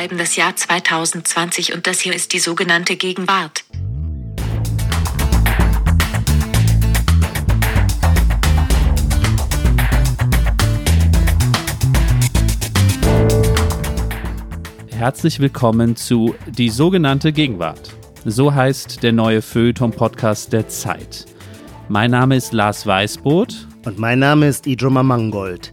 schreiben das Jahr 2020 und das hier ist die sogenannte Gegenwart. Herzlich willkommen zu Die sogenannte Gegenwart. So heißt der neue Feuilleton-Podcast der Zeit. Mein Name ist Lars Weißbrot. Und mein Name ist Ijoma Mangold.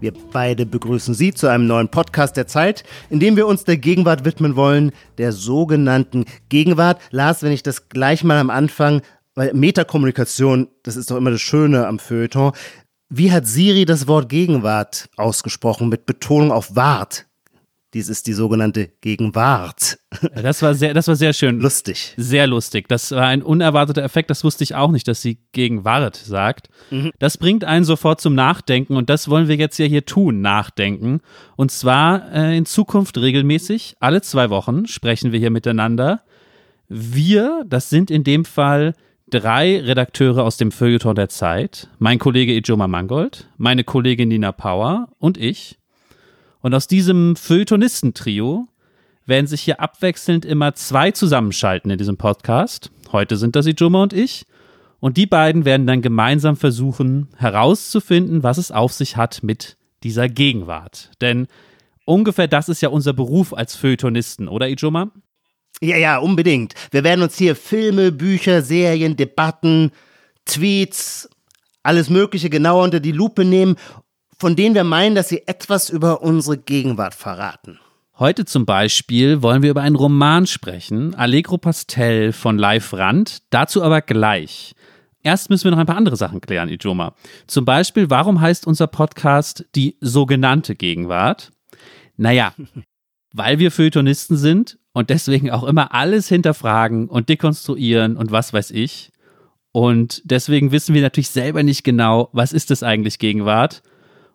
Wir beide begrüßen Sie zu einem neuen Podcast der Zeit, in dem wir uns der Gegenwart widmen wollen, der sogenannten Gegenwart. Lars, wenn ich das gleich mal am Anfang, weil Metakommunikation, das ist doch immer das Schöne am Feuilleton. Wie hat Siri das Wort Gegenwart ausgesprochen mit Betonung auf Wart? Dies ist die sogenannte Gegenwart. Das war sehr, das war sehr schön. Lustig. Sehr lustig. Das war ein unerwarteter Effekt. Das wusste ich auch nicht, dass sie Gegenwart sagt. Mhm. Das bringt einen sofort zum Nachdenken und das wollen wir jetzt ja hier tun, nachdenken. Und zwar äh, in Zukunft regelmäßig. Alle zwei Wochen sprechen wir hier miteinander. Wir, das sind in dem Fall drei Redakteure aus dem Feuilleton der Zeit. Mein Kollege Ijoma Mangold, meine Kollegin Nina Power und ich. Und aus diesem Feuilletonisten-Trio werden sich hier abwechselnd immer zwei zusammenschalten in diesem Podcast. Heute sind das Ijoma und ich. Und die beiden werden dann gemeinsam versuchen herauszufinden, was es auf sich hat mit dieser Gegenwart. Denn ungefähr das ist ja unser Beruf als Feuilletonisten, oder Ijoma? Ja, ja, unbedingt. Wir werden uns hier Filme, Bücher, Serien, Debatten, Tweets, alles Mögliche genauer unter die Lupe nehmen von denen wir meinen, dass sie etwas über unsere Gegenwart verraten. Heute zum Beispiel wollen wir über einen Roman sprechen, Allegro Pastel von Leif Rand, dazu aber gleich. Erst müssen wir noch ein paar andere Sachen klären, Ijoma. Zum Beispiel, warum heißt unser Podcast die sogenannte Gegenwart? Naja, weil wir Feuilletonisten sind und deswegen auch immer alles hinterfragen und dekonstruieren und was weiß ich. Und deswegen wissen wir natürlich selber nicht genau, was ist das eigentlich Gegenwart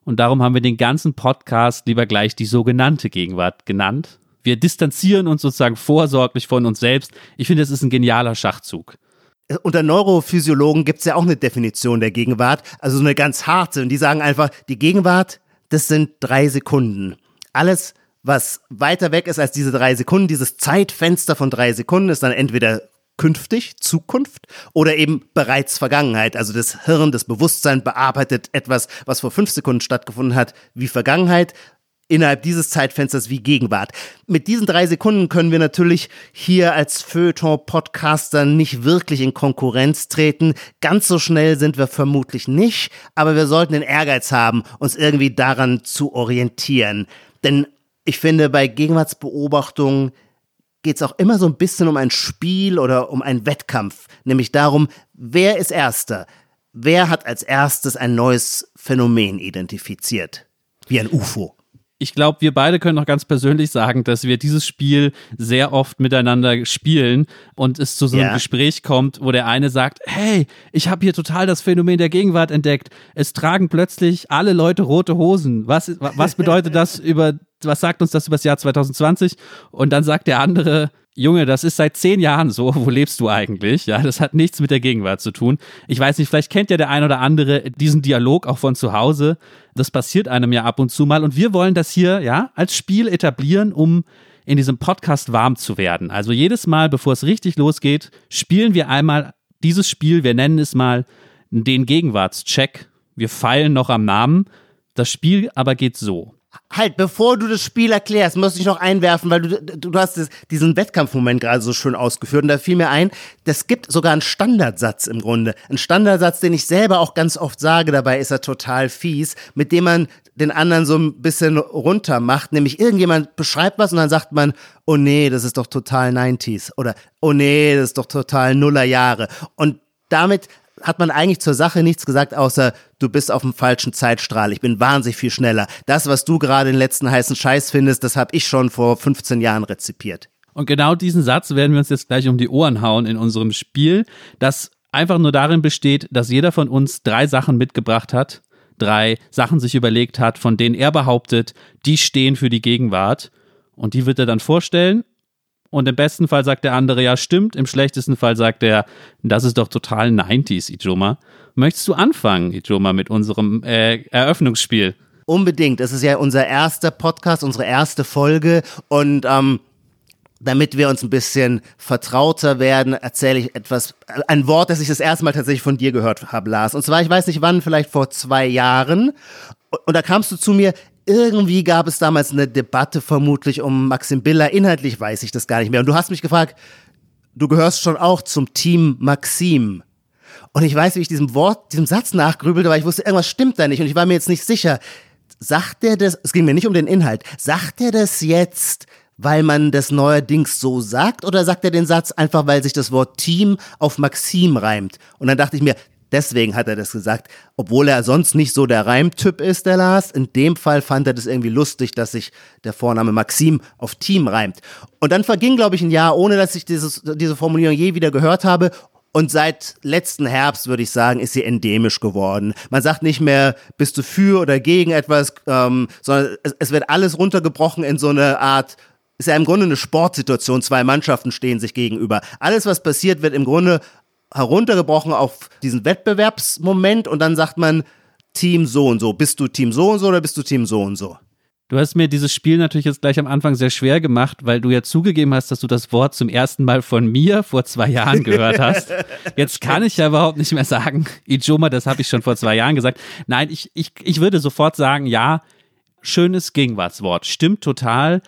und darum haben wir den ganzen Podcast lieber gleich die sogenannte Gegenwart genannt. Wir distanzieren uns sozusagen vorsorglich von uns selbst. Ich finde, es ist ein genialer Schachzug. Unter Neurophysiologen gibt es ja auch eine Definition der Gegenwart, also so eine ganz harte. Und die sagen einfach, die Gegenwart, das sind drei Sekunden. Alles, was weiter weg ist als diese drei Sekunden, dieses Zeitfenster von drei Sekunden, ist dann entweder künftig, Zukunft oder eben bereits Vergangenheit. Also das Hirn, das Bewusstsein bearbeitet etwas, was vor fünf Sekunden stattgefunden hat, wie Vergangenheit innerhalb dieses Zeitfensters wie Gegenwart. Mit diesen drei Sekunden können wir natürlich hier als Feuilleton-Podcaster nicht wirklich in Konkurrenz treten. Ganz so schnell sind wir vermutlich nicht, aber wir sollten den Ehrgeiz haben, uns irgendwie daran zu orientieren. Denn ich finde, bei Gegenwartsbeobachtungen geht es auch immer so ein bisschen um ein Spiel oder um einen Wettkampf, nämlich darum, wer ist Erster? Wer hat als erstes ein neues Phänomen identifiziert? Wie ein UFO. Ich glaube, wir beide können auch ganz persönlich sagen, dass wir dieses Spiel sehr oft miteinander spielen und es zu so einem ja. Gespräch kommt, wo der eine sagt, hey, ich habe hier total das Phänomen der Gegenwart entdeckt. Es tragen plötzlich alle Leute rote Hosen. Was, was bedeutet das über was sagt uns das über das Jahr 2020? Und dann sagt der andere, Junge, das ist seit zehn Jahren so. Wo lebst du eigentlich? Ja, das hat nichts mit der Gegenwart zu tun. Ich weiß nicht, vielleicht kennt ja der ein oder andere diesen Dialog auch von zu Hause. Das passiert einem ja ab und zu mal. Und wir wollen das hier, ja, als Spiel etablieren, um in diesem Podcast warm zu werden. Also jedes Mal, bevor es richtig losgeht, spielen wir einmal dieses Spiel. Wir nennen es mal den Gegenwartscheck. Wir feilen noch am Namen. Das Spiel aber geht so. Halt, bevor du das Spiel erklärst, muss ich noch einwerfen, weil du, du, hast das, diesen Wettkampfmoment gerade so schön ausgeführt und da fiel mir ein, das gibt sogar einen Standardsatz im Grunde. Ein Standardsatz, den ich selber auch ganz oft sage, dabei ist er total fies, mit dem man den anderen so ein bisschen runter macht, nämlich irgendjemand beschreibt was und dann sagt man, oh nee, das ist doch total 90s oder oh nee, das ist doch total Nullerjahre. Und damit hat man eigentlich zur Sache nichts gesagt, außer du bist auf dem falschen Zeitstrahl. Ich bin wahnsinnig viel schneller. Das, was du gerade den letzten heißen Scheiß findest, das habe ich schon vor 15 Jahren rezipiert. Und genau diesen Satz werden wir uns jetzt gleich um die Ohren hauen in unserem Spiel, das einfach nur darin besteht, dass jeder von uns drei Sachen mitgebracht hat, drei Sachen sich überlegt hat, von denen er behauptet, die stehen für die Gegenwart. Und die wird er dann vorstellen und im besten Fall sagt der andere, ja, stimmt. Im schlechtesten Fall sagt er, das ist doch total 90s, Ijoma. Möchtest du anfangen, Ijoma, mit unserem äh, Eröffnungsspiel? Unbedingt. Es ist ja unser erster Podcast, unsere erste Folge und ähm, damit wir uns ein bisschen vertrauter werden, erzähle ich etwas, ein Wort, das ich das erste Mal tatsächlich von dir gehört habe, Lars. Und zwar, ich weiß nicht wann, vielleicht vor zwei Jahren. Und da kamst du zu mir, irgendwie gab es damals eine Debatte vermutlich um Maxim Biller. Inhaltlich weiß ich das gar nicht mehr. Und du hast mich gefragt, du gehörst schon auch zum Team Maxim. Und ich weiß, wie ich diesem Wort, diesem Satz nachgrübelte, weil ich wusste, irgendwas stimmt da nicht. Und ich war mir jetzt nicht sicher. Sagt er das, es ging mir nicht um den Inhalt, sagt er das jetzt, weil man das neuerdings so sagt, oder sagt er den Satz einfach, weil sich das Wort Team auf Maxim reimt? Und dann dachte ich mir, Deswegen hat er das gesagt, obwohl er sonst nicht so der Reimtyp ist, der Lars. In dem Fall fand er das irgendwie lustig, dass sich der Vorname Maxim auf Team reimt. Und dann verging, glaube ich, ein Jahr, ohne dass ich dieses, diese Formulierung je wieder gehört habe. Und seit letzten Herbst, würde ich sagen, ist sie endemisch geworden. Man sagt nicht mehr, bist du für oder gegen etwas, ähm, sondern es, es wird alles runtergebrochen in so eine Art ist ja im Grunde eine Sportsituation. Zwei Mannschaften stehen sich gegenüber. Alles, was passiert, wird im Grunde heruntergebrochen auf diesen Wettbewerbsmoment und dann sagt man Team so und so. Bist du Team so und so oder bist du Team so und so? Du hast mir dieses Spiel natürlich jetzt gleich am Anfang sehr schwer gemacht, weil du ja zugegeben hast, dass du das Wort zum ersten Mal von mir vor zwei Jahren gehört hast. Jetzt kann ich ja überhaupt nicht mehr sagen, Ijoma, das habe ich schon vor zwei Jahren gesagt. Nein, ich, ich, ich würde sofort sagen, ja, schönes Gegenwartswort. Stimmt total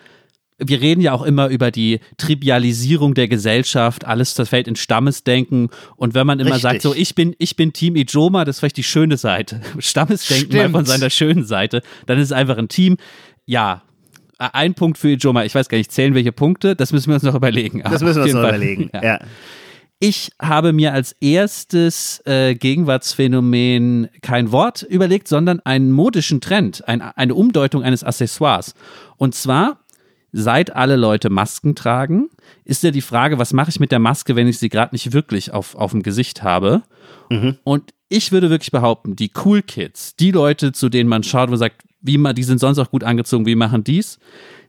wir reden ja auch immer über die Trivialisierung der Gesellschaft, alles das fällt in Stammesdenken und wenn man immer Richtig. sagt, so ich bin ich bin Team Ijoma, das ist vielleicht die schöne Seite. Stammesdenken Stimmt. mal von seiner schönen Seite, dann ist es einfach ein Team. Ja, ein Punkt für Ijoma, ich weiß gar nicht, zählen welche Punkte, das müssen wir uns noch überlegen. Das müssen wir uns noch Fall. überlegen, ja. ja. Ich habe mir als erstes äh, Gegenwartsphänomen kein Wort überlegt, sondern einen modischen Trend, ein, eine Umdeutung eines Accessoires. Und zwar seit alle Leute Masken tragen, ist ja die Frage, was mache ich mit der Maske, wenn ich sie gerade nicht wirklich auf, auf dem Gesicht habe? Mhm. Und ich würde wirklich behaupten, die Cool Kids, die Leute, zu denen man schaut und sagt, wie man, die sind sonst auch gut angezogen, wie machen dies?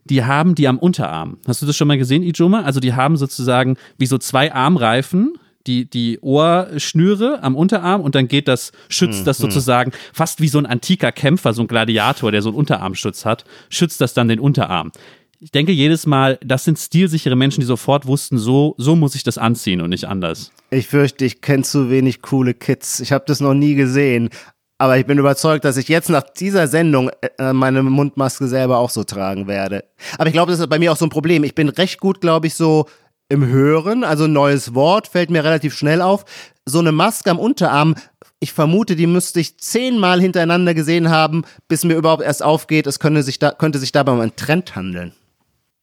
Die haben die am Unterarm. Hast du das schon mal gesehen, Ijoma? Also die haben sozusagen wie so zwei Armreifen, die, die Ohrschnüre am Unterarm und dann geht das, schützt das mhm. sozusagen fast wie so ein antiker Kämpfer, so ein Gladiator, der so einen Unterarmschutz hat, schützt das dann den Unterarm ich denke jedes Mal, das sind stilsichere Menschen, die sofort wussten, so, so muss ich das anziehen und nicht anders. Ich fürchte, ich kenne zu wenig coole Kids. Ich habe das noch nie gesehen. Aber ich bin überzeugt, dass ich jetzt nach dieser Sendung äh, meine Mundmaske selber auch so tragen werde. Aber ich glaube, das ist bei mir auch so ein Problem. Ich bin recht gut, glaube ich, so im Hören. Also ein neues Wort fällt mir relativ schnell auf. So eine Maske am Unterarm, ich vermute, die müsste ich zehnmal hintereinander gesehen haben, bis mir überhaupt erst aufgeht, es könnte sich, da, könnte sich dabei um einen Trend handeln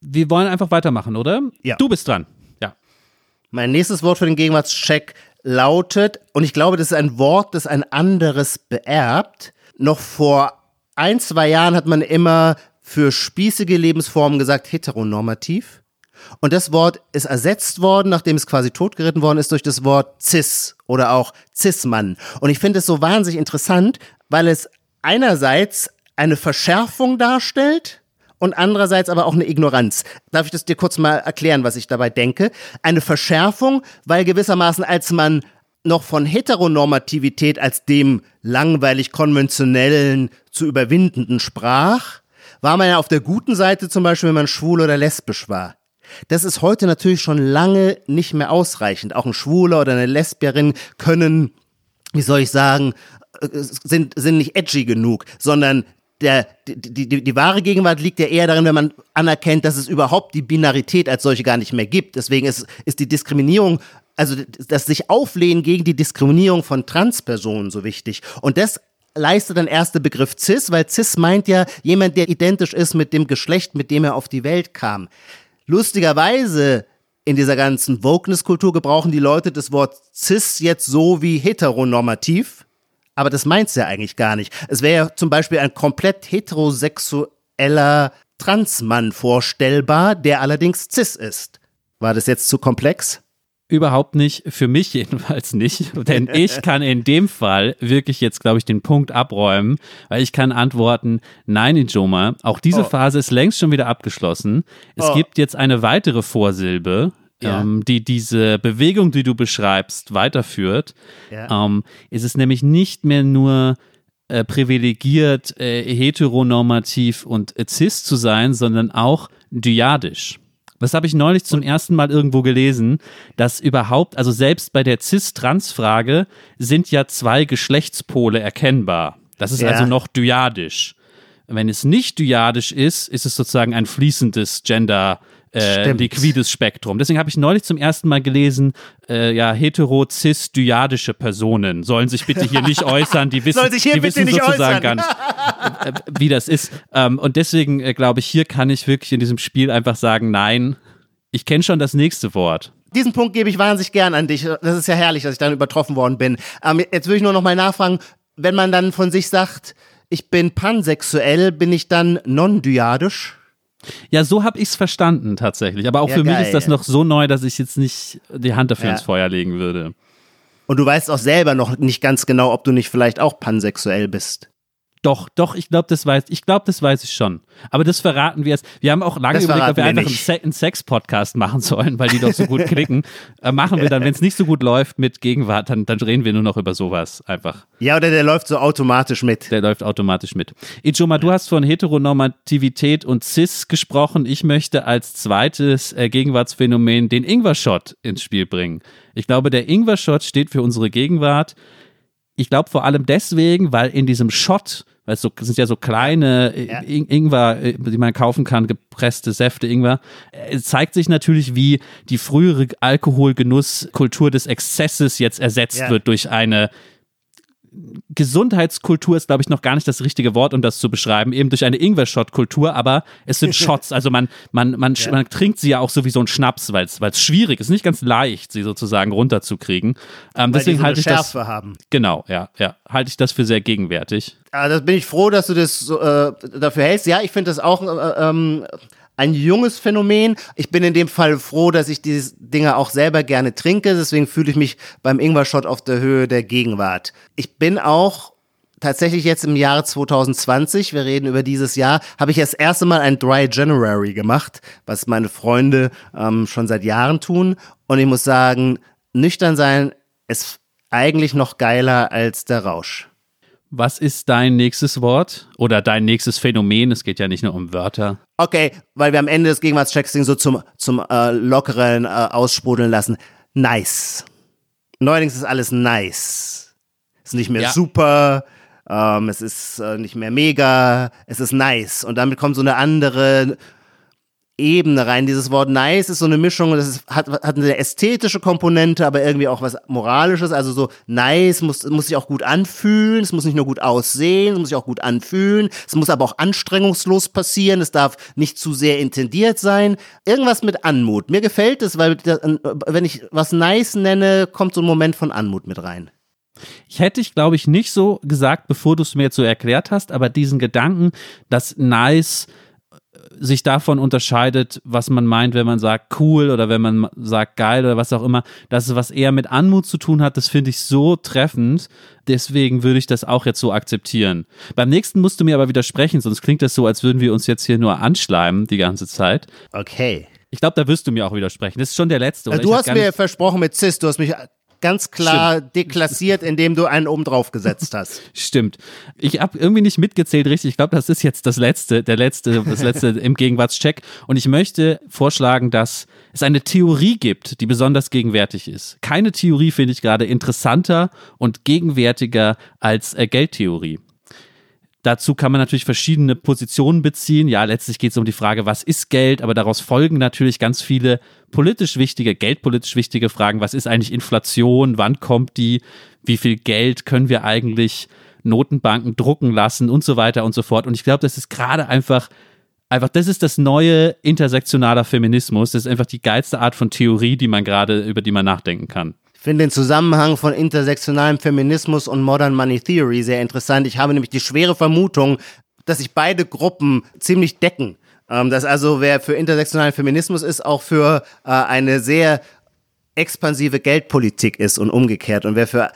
wir wollen einfach weitermachen, oder? Ja. Du bist dran. Ja. Mein nächstes Wort für den Gegenwartscheck lautet, und ich glaube, das ist ein Wort, das ein anderes beerbt. Noch vor ein, zwei Jahren hat man immer für spießige Lebensformen gesagt heteronormativ. Und das Wort ist ersetzt worden, nachdem es quasi totgeritten worden ist, durch das Wort cis oder auch cis-Mann. Und ich finde es so wahnsinnig interessant, weil es einerseits eine Verschärfung darstellt, und andererseits aber auch eine Ignoranz. Darf ich das dir kurz mal erklären, was ich dabei denke? Eine Verschärfung, weil gewissermaßen als man noch von Heteronormativität als dem langweilig konventionellen zu überwindenden sprach, war man ja auf der guten Seite zum Beispiel, wenn man schwul oder lesbisch war. Das ist heute natürlich schon lange nicht mehr ausreichend. Auch ein Schwuler oder eine Lesbierin können, wie soll ich sagen, äh, sind, sind nicht edgy genug, sondern der, die, die, die wahre Gegenwart liegt ja eher darin, wenn man anerkennt, dass es überhaupt die Binarität als solche gar nicht mehr gibt. Deswegen ist, ist die Diskriminierung, also das sich auflehnen gegen die Diskriminierung von Transpersonen so wichtig. Und das leistet dann erst der Begriff cis, weil cis meint ja jemand, der identisch ist mit dem Geschlecht, mit dem er auf die Welt kam. Lustigerweise in dieser ganzen Wokeness-Kultur gebrauchen die Leute das Wort cis jetzt so wie heteronormativ aber das meint's ja eigentlich gar nicht. Es wäre ja zum Beispiel ein komplett heterosexueller Transmann vorstellbar, der allerdings cis ist. War das jetzt zu komplex? Überhaupt nicht, für mich jedenfalls nicht, denn ich kann in dem Fall wirklich jetzt, glaube ich, den Punkt abräumen, weil ich kann antworten, nein, Ijoma, auch diese oh. Phase ist längst schon wieder abgeschlossen. Es oh. gibt jetzt eine weitere Vorsilbe, ja. ähm, die diese Bewegung, die du beschreibst, weiterführt, ja. ähm, ist es nämlich nicht mehr nur äh, privilegiert, äh, heteronormativ und äh, cis zu sein, sondern auch dyadisch. Das habe ich neulich zum ersten Mal irgendwo gelesen, dass überhaupt, also selbst bei der Cis-Trans-Frage sind ja zwei Geschlechtspole erkennbar. Das ist ja. also noch dyadisch. Wenn es nicht dyadisch ist, ist es sozusagen ein fließendes Gender, äh, liquides Spektrum. Deswegen habe ich neulich zum ersten Mal gelesen, äh, ja, hetero, cis, dyadische Personen sollen sich bitte hier nicht äußern. Die wissen, die wissen sozusagen äußern. gar nicht, äh, wie das ist. Ähm, und deswegen äh, glaube ich, hier kann ich wirklich in diesem Spiel einfach sagen, nein, ich kenne schon das nächste Wort diesen Punkt gebe ich wahnsinnig gern an dich. Das ist ja herrlich, dass ich dann übertroffen worden bin. Ähm, jetzt würde ich nur noch mal nachfragen, wenn man dann von sich sagt, ich bin pansexuell, bin ich dann non-dyadisch? Ja, so habe ich es verstanden tatsächlich. Aber auch ja, für geil. mich ist das noch so neu, dass ich jetzt nicht die Hand dafür ja. ins Feuer legen würde. Und du weißt auch selber noch nicht ganz genau, ob du nicht vielleicht auch pansexuell bist. Doch, doch, ich glaube, das weiß ich. glaube, das weiß ich schon. Aber das verraten wir jetzt. Wir haben auch lange das überlegt, ob wir, wir einfach einen, Se einen Sex-Podcast machen sollen, weil die doch so gut klicken. Äh, machen wir dann, wenn es nicht so gut läuft mit Gegenwart, dann, dann reden wir nur noch über sowas einfach. Ja, oder der läuft so automatisch mit. Der läuft automatisch mit. Ijoma, du hast von Heteronormativität und Cis gesprochen. Ich möchte als zweites äh, Gegenwartsphänomen den Ingwer-Shot ins Spiel bringen. Ich glaube, der Ingwer-Shot steht für unsere Gegenwart. Ich glaube vor allem deswegen, weil in diesem Shot weil es so, sind ja so kleine ja. Ingwer, äh, die man kaufen kann, gepresste Säfte Ingwer. Es zeigt sich natürlich, wie die frühere Alkoholgenusskultur des Exzesses jetzt ersetzt ja. wird durch eine Gesundheitskultur ist, glaube ich, noch gar nicht das richtige Wort, um das zu beschreiben, eben durch eine Ingwer-Shot-Kultur, aber es sind Shots, also man, man, man, ja. man trinkt sie ja auch so wie so ein Schnaps, weil es schwierig ist, nicht ganz leicht, sie sozusagen runterzukriegen. Ähm, deswegen halte ich Schärfe das. Haben. Genau, ja, ja. Halte ich das für sehr gegenwärtig. Ja, das bin ich froh, dass du das äh, dafür hältst. Ja, ich finde das auch äh, ähm, ein junges Phänomen. Ich bin in dem Fall froh, dass ich diese Dinge auch selber gerne trinke. Deswegen fühle ich mich beim Ingwer-Shot auf der Höhe der Gegenwart. Ich bin auch tatsächlich jetzt im Jahre 2020, wir reden über dieses Jahr, habe ich das erste Mal ein Dry January gemacht, was meine Freunde ähm, schon seit Jahren tun. Und ich muss sagen, nüchtern sein ist eigentlich noch geiler als der Rausch. Was ist dein nächstes Wort oder dein nächstes Phänomen? Es geht ja nicht nur um Wörter. Okay, weil wir am Ende des Gegenwartschecks so zum, zum äh, lockeren äh, aussprudeln lassen. Nice. Neuerdings ist alles nice. Ist nicht mehr ja. super, ähm, es ist äh, nicht mehr mega, es ist nice. Und damit kommt so eine andere Ebene rein. Dieses Wort nice ist so eine Mischung, das ist, hat, hat eine ästhetische Komponente, aber irgendwie auch was Moralisches. Also so nice muss, muss sich auch gut anfühlen, es muss nicht nur gut aussehen, es muss sich auch gut anfühlen, es muss aber auch anstrengungslos passieren, es darf nicht zu sehr intendiert sein. Irgendwas mit Anmut. Mir gefällt es, weil wenn ich was nice nenne, kommt so ein Moment von Anmut mit rein. Ich hätte ich, glaube ich, nicht so gesagt, bevor du es mir jetzt so erklärt hast, aber diesen Gedanken, dass nice sich davon unterscheidet, was man meint, wenn man sagt cool oder wenn man sagt geil oder was auch immer, dass es was eher mit Anmut zu tun hat, das finde ich so treffend. Deswegen würde ich das auch jetzt so akzeptieren. Beim nächsten musst du mir aber widersprechen, sonst klingt das so, als würden wir uns jetzt hier nur anschleimen die ganze Zeit. Okay. Ich glaube, da wirst du mir auch widersprechen. Das ist schon der letzte. Oder? Du hast mir versprochen mit Cis, du hast mich ganz klar Stimmt. deklassiert, indem du einen oben drauf gesetzt hast. Stimmt. Ich habe irgendwie nicht mitgezählt richtig. Ich glaube, das ist jetzt das letzte, der letzte, das letzte im Gegenwartscheck. Und ich möchte vorschlagen, dass es eine Theorie gibt, die besonders gegenwärtig ist. Keine Theorie finde ich gerade interessanter und gegenwärtiger als äh, Geldtheorie. Dazu kann man natürlich verschiedene Positionen beziehen. Ja, letztlich geht es um die Frage, was ist Geld, aber daraus folgen natürlich ganz viele politisch wichtige, geldpolitisch wichtige Fragen. Was ist eigentlich Inflation? Wann kommt die? Wie viel Geld können wir eigentlich Notenbanken drucken lassen und so weiter und so fort. Und ich glaube, das ist gerade einfach einfach, das ist das neue intersektionaler Feminismus. Das ist einfach die geilste Art von Theorie, die man gerade, über die man nachdenken kann finde den Zusammenhang von intersektionalem Feminismus und Modern Money Theory sehr interessant. Ich habe nämlich die schwere Vermutung, dass sich beide Gruppen ziemlich decken. Ähm, dass also wer für intersektionalen Feminismus ist, auch für äh, eine sehr expansive Geldpolitik ist und umgekehrt. Und wer für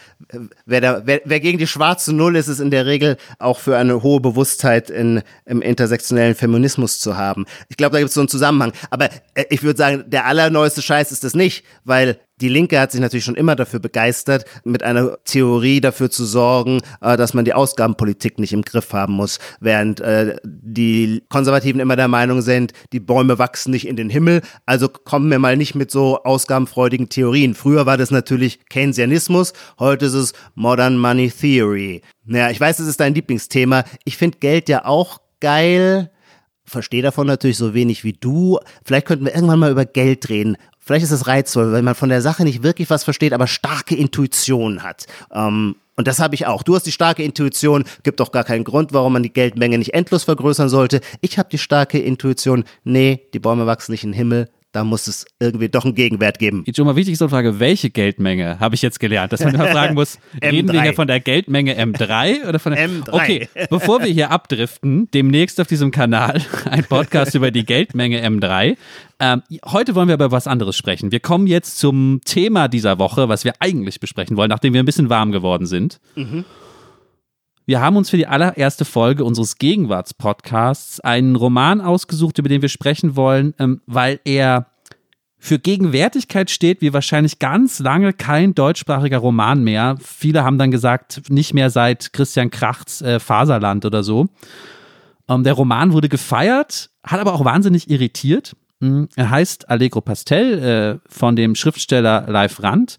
wer, da, wer, wer gegen die schwarze Null ist, ist in der Regel auch für eine hohe Bewusstheit in, im intersektionellen Feminismus zu haben. Ich glaube, da gibt es so einen Zusammenhang. Aber äh, ich würde sagen, der allerneueste Scheiß ist das nicht, weil Die Linke hat sich natürlich schon immer dafür begeistert, mit einer Theorie dafür zu sorgen, äh, dass man die Ausgabenpolitik nicht im Griff haben muss, während äh, die Konservativen immer der Meinung sind, die Bäume wachsen nicht in den Himmel, also kommen wir mal nicht mit so ausgabenfreudigen Theorien. Früher war das natürlich Keynesianismus, heute ist es Modern Money Theory. Naja, ich weiß, das ist dein Lieblingsthema. Ich finde Geld ja auch geil verstehe davon natürlich so wenig wie du. Vielleicht könnten wir irgendwann mal über Geld reden. Vielleicht ist es reizvoll, wenn man von der Sache nicht wirklich was versteht, aber starke Intuition hat. Ähm, und das habe ich auch. Du hast die starke Intuition, gibt doch gar keinen Grund, warum man die Geldmenge nicht endlos vergrößern sollte. Ich habe die starke Intuition, nee, die Bäume wachsen nicht in den Himmel, da muss es irgendwie doch einen Gegenwert geben. Jetzt schon mal wichtig so eine Frage, welche Geldmenge habe ich jetzt gelernt? Dass man immer fragen muss, reden wir hier von der Geldmenge M3 oder von der M3. Okay, bevor wir hier abdriften, demnächst auf diesem Kanal ein Podcast über die Geldmenge M3. Ähm, heute wollen wir aber was anderes sprechen. Wir kommen jetzt zum Thema dieser Woche, was wir eigentlich besprechen wollen, nachdem wir ein bisschen warm geworden sind. Mhm. Wir haben uns für die allererste Folge unseres Gegenwartspodcasts einen Roman ausgesucht, über den wir sprechen wollen, ähm, weil er für Gegenwärtigkeit steht, wie wahrscheinlich ganz lange kein deutschsprachiger Roman mehr. Viele haben dann gesagt, nicht mehr seit Christian Krachts äh, Faserland oder so. Ähm, der Roman wurde gefeiert, hat aber auch wahnsinnig irritiert. Hm, er heißt Allegro Pastel äh, von dem Schriftsteller Leif Rand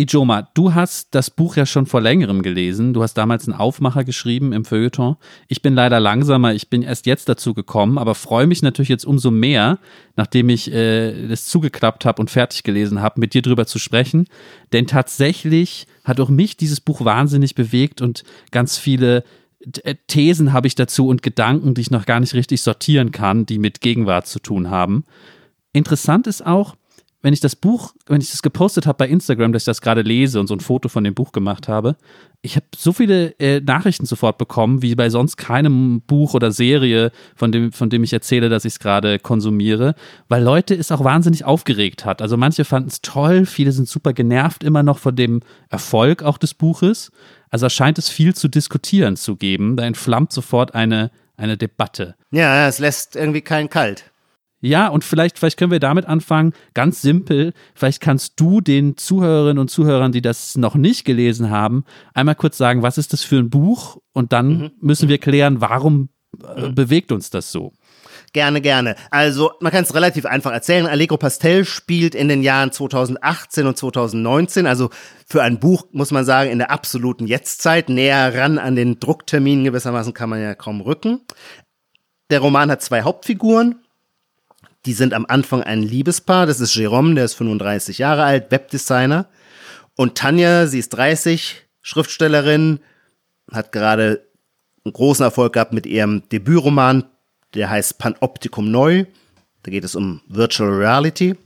Ijoma, du hast das Buch ja schon vor längerem gelesen. Du hast damals einen Aufmacher geschrieben im Feuilleton. Ich bin leider langsamer, ich bin erst jetzt dazu gekommen, aber freue mich natürlich jetzt umso mehr, nachdem ich äh, das zugeklappt habe und fertig gelesen habe, mit dir drüber zu sprechen. Denn tatsächlich hat auch mich dieses Buch wahnsinnig bewegt und ganz viele äh, Thesen habe ich dazu und Gedanken, die ich noch gar nicht richtig sortieren kann, die mit Gegenwart zu tun haben. Interessant ist auch, wenn ich das Buch, wenn ich das gepostet habe bei Instagram, dass ich das gerade lese und so ein Foto von dem Buch gemacht habe, ich habe so viele äh, Nachrichten sofort bekommen, wie bei sonst keinem Buch oder Serie, von dem, von dem ich erzähle, dass ich es gerade konsumiere, weil Leute es auch wahnsinnig aufgeregt hat. Also manche fanden es toll, viele sind super genervt immer noch von dem Erfolg auch des Buches. Also scheint es viel zu diskutieren zu geben. Da entflammt sofort eine, eine Debatte. Ja, es lässt irgendwie keinen kalt. Ja, und vielleicht, vielleicht können wir damit anfangen, ganz simpel. Vielleicht kannst du den Zuhörerinnen und Zuhörern, die das noch nicht gelesen haben, einmal kurz sagen, was ist das für ein Buch? Und dann mhm. müssen wir klären, warum äh, mhm. bewegt uns das so? Gerne, gerne. Also man kann es relativ einfach erzählen. Allegro Pastel spielt in den Jahren 2018 und 2019, also für ein Buch muss man sagen in der absoluten Jetztzeit, näher ran an den Druckterminen gewissermaßen kann man ja kaum rücken. Der Roman hat zwei Hauptfiguren, die sind am Anfang ein Liebespaar. Das ist Jerome, der ist 35 Jahre alt, Webdesigner. Und Tanja, sie ist 30, Schriftstellerin, hat gerade einen großen Erfolg gehabt mit ihrem Debütroman, der heißt Panoptikum Neu. Da geht es um Virtual Reality.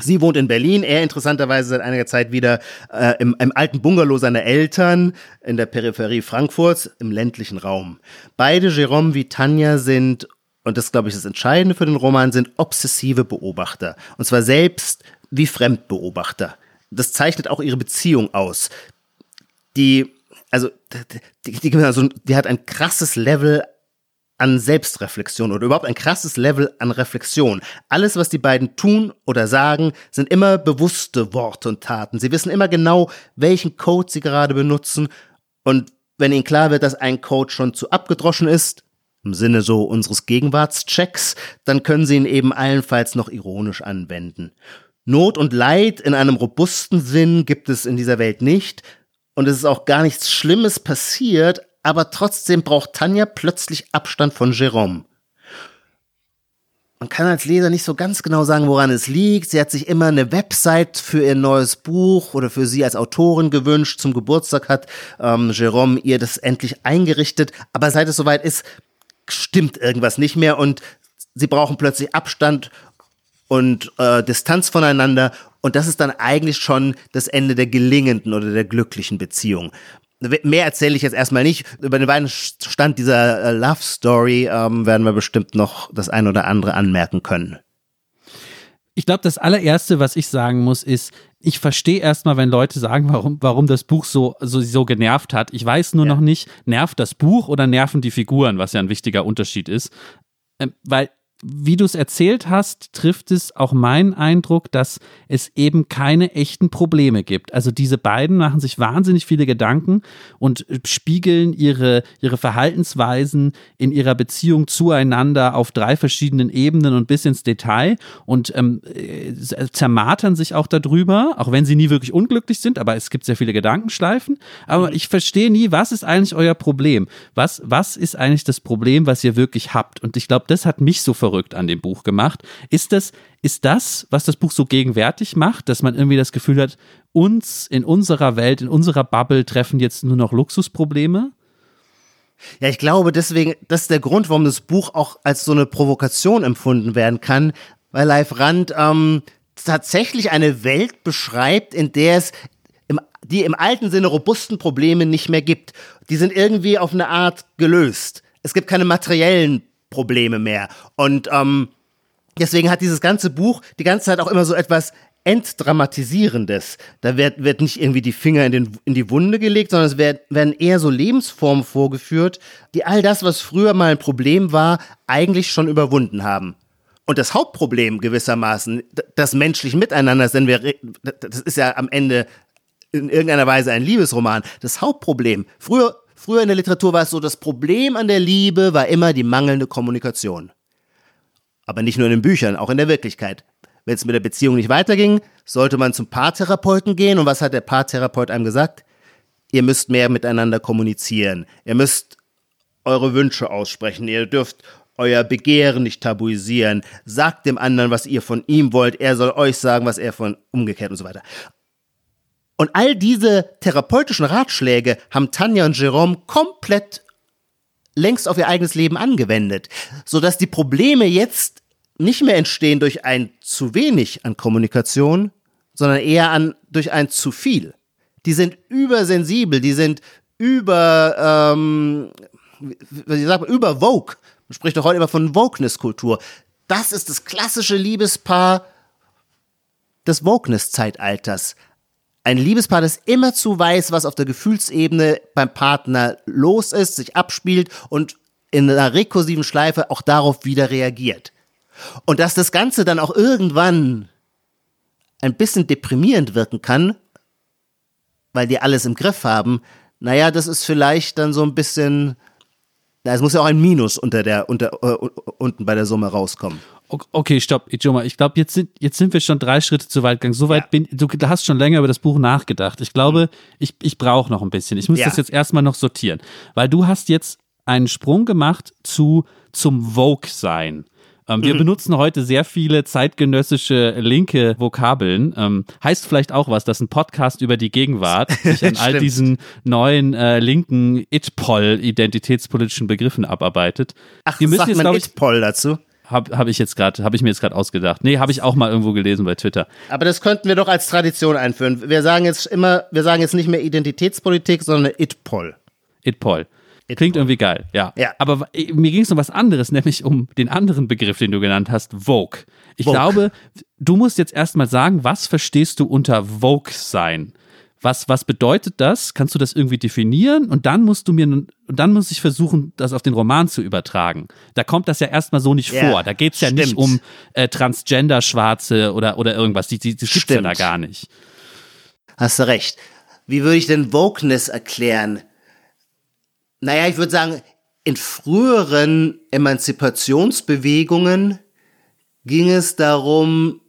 Sie wohnt in Berlin, er interessanterweise seit einiger Zeit wieder äh, im, im alten Bungalow seiner Eltern in der Peripherie Frankfurts im ländlichen Raum. Beide, Jerome wie Tanja, sind und das glaube ich das Entscheidende für den Roman, sind obsessive Beobachter. Und zwar selbst wie Fremdbeobachter. Das zeichnet auch ihre Beziehung aus. Die, also, die, die, also, die hat ein krasses Level an Selbstreflexion oder überhaupt ein krasses Level an Reflexion. Alles, was die beiden tun oder sagen, sind immer bewusste Worte und Taten. Sie wissen immer genau, welchen Code sie gerade benutzen. Und wenn ihnen klar wird, dass ein Code schon zu abgedroschen ist, im Sinne so unseres Gegenwartschecks, dann können sie ihn eben allenfalls noch ironisch anwenden. Not und Leid in einem robusten Sinn gibt es in dieser Welt nicht, und es ist auch gar nichts Schlimmes passiert, aber trotzdem braucht Tanja plötzlich Abstand von Jerome. Man kann als Leser nicht so ganz genau sagen, woran es liegt. Sie hat sich immer eine Website für ihr neues Buch oder für sie als Autorin gewünscht. Zum Geburtstag hat ähm, Jerome ihr das endlich eingerichtet. Aber seit es soweit ist, stimmt irgendwas nicht mehr und sie brauchen plötzlich Abstand und äh, Distanz voneinander und das ist dann eigentlich schon das Ende der gelingenden oder der glücklichen Beziehung. Mehr erzähle ich jetzt erstmal nicht. Über den weiteren Stand dieser äh, Love Story ähm, werden wir bestimmt noch das ein oder andere anmerken können. Ich glaube, das allererste, was ich sagen muss, ist, ich verstehe erstmal, wenn Leute sagen, warum, warum das Buch so, so, so genervt hat. Ich weiß nur ja. noch nicht, nervt das Buch oder nerven die Figuren, was ja ein wichtiger Unterschied ist. Ähm, weil wie du es erzählt hast, trifft es auch meinen Eindruck, dass es eben keine echten Probleme gibt. Also diese beiden machen sich wahnsinnig viele Gedanken und spiegeln ihre, ihre Verhaltensweisen in ihrer Beziehung zueinander auf drei verschiedenen Ebenen und bis ins Detail und ähm, äh, zermartern sich auch darüber, auch wenn sie nie wirklich unglücklich sind, aber es gibt sehr viele Gedankenschleifen. Aber ich verstehe nie, was ist eigentlich euer Problem? Was, was ist eigentlich das Problem, was ihr wirklich habt? Und ich glaube, das hat mich so verrückt verrückt an dem Buch gemacht. Ist das, ist das, was das Buch so gegenwärtig macht, dass man irgendwie das Gefühl hat, uns in unserer Welt, in unserer Bubble treffen jetzt nur noch Luxusprobleme? Ja, ich glaube deswegen, das ist der Grund, warum das Buch auch als so eine Provokation empfunden werden kann, weil Leif Rand ähm, tatsächlich eine Welt beschreibt, in der es im, die im alten Sinne robusten Probleme nicht mehr gibt. Die sind irgendwie auf eine Art gelöst. Es gibt keine materiellen Probleme mehr. Und ähm, deswegen hat dieses ganze Buch die ganze Zeit auch immer so etwas Entdramatisierendes. Da wird, wird nicht irgendwie die Finger in, den, in die Wunde gelegt, sondern es werden eher so Lebensformen vorgeführt, die all das, was früher mal ein Problem war, eigentlich schon überwunden haben. Und das Hauptproblem gewissermaßen, das menschliche Miteinander, denn wir, das ist ja am Ende in irgendeiner Weise ein Liebesroman. Das Hauptproblem, früher Früher in der Literatur war es so, das Problem an der Liebe war immer die mangelnde Kommunikation. Aber nicht nur in den Büchern, auch in der Wirklichkeit. Wenn es mit der Beziehung nicht weiterging, sollte man zum Paartherapeuten gehen. Und was hat der Paartherapeut einem gesagt? Ihr müsst mehr miteinander kommunizieren. Ihr müsst eure Wünsche aussprechen. Ihr dürft euer Begehren nicht tabuisieren. Sagt dem anderen, was ihr von ihm wollt. Er soll euch sagen, was er von umgekehrt und so weiter. Und all diese therapeutischen Ratschläge haben Tanja und Jerome komplett längst auf ihr eigenes Leben angewendet, sodass die Probleme jetzt nicht mehr entstehen durch ein zu wenig an Kommunikation, sondern eher an, durch ein zu viel. Die sind übersensibel, die sind über, ähm, wie sagt man, über Vogue. Man spricht doch heute immer von Wokeness-Kultur. Das ist das klassische Liebespaar des Wokeness-Zeitalters. Ein Liebespaar, das immer zu weiß, was auf der Gefühlsebene beim Partner los ist, sich abspielt und in einer rekursiven Schleife auch darauf wieder reagiert. Und dass das Ganze dann auch irgendwann ein bisschen deprimierend wirken kann, weil die alles im Griff haben, naja, das ist vielleicht dann so ein bisschen, es muss ja auch ein Minus unter der, unter, uh, unten bei der Summe rauskommen. Okay, stopp, Ijoma. Ich glaube, jetzt sind, jetzt sind wir schon drei Schritte zu weit gegangen. So weit ja. bin du hast schon länger über das Buch nachgedacht. Ich glaube, mhm. ich, ich brauche noch ein bisschen. Ich muss ja. das jetzt erstmal noch sortieren. Weil du hast jetzt einen Sprung gemacht zu zum Vogue-Sein. Ähm, wir mhm. benutzen heute sehr viele zeitgenössische linke Vokabeln. Ähm, heißt vielleicht auch was, dass ein Podcast über die Gegenwart sich an all diesen neuen äh, linken It-Poll-identitätspolitischen Begriffen abarbeitet. Ach, wir müssen sagt jetzt, man It-Poll dazu? Habe hab ich jetzt gerade, habe ich mir jetzt gerade ausgedacht. Nee, habe ich auch mal irgendwo gelesen bei Twitter. Aber das könnten wir doch als Tradition einführen. Wir sagen jetzt immer, wir sagen jetzt nicht mehr Identitätspolitik, sondern Itpol. Itpol. Klingt irgendwie geil, ja. ja. Aber mir ging es um was anderes, nämlich um den anderen Begriff, den du genannt hast, Vogue. Ich Vogue. glaube, du musst jetzt erstmal sagen, was verstehst du unter Vogue sein? Was, was bedeutet das? Kannst du das irgendwie definieren? Und dann musst du mir, und dann muss ich versuchen, das auf den Roman zu übertragen. Da kommt das ja erstmal so nicht yeah, vor. Da geht es ja stimmt. nicht um äh, Transgender-Schwarze oder, oder irgendwas. Die, die, die gibt's ja da gar nicht. Hast du recht. Wie würde ich denn Wokeness erklären? Naja, ich würde sagen, in früheren Emanzipationsbewegungen ging es darum,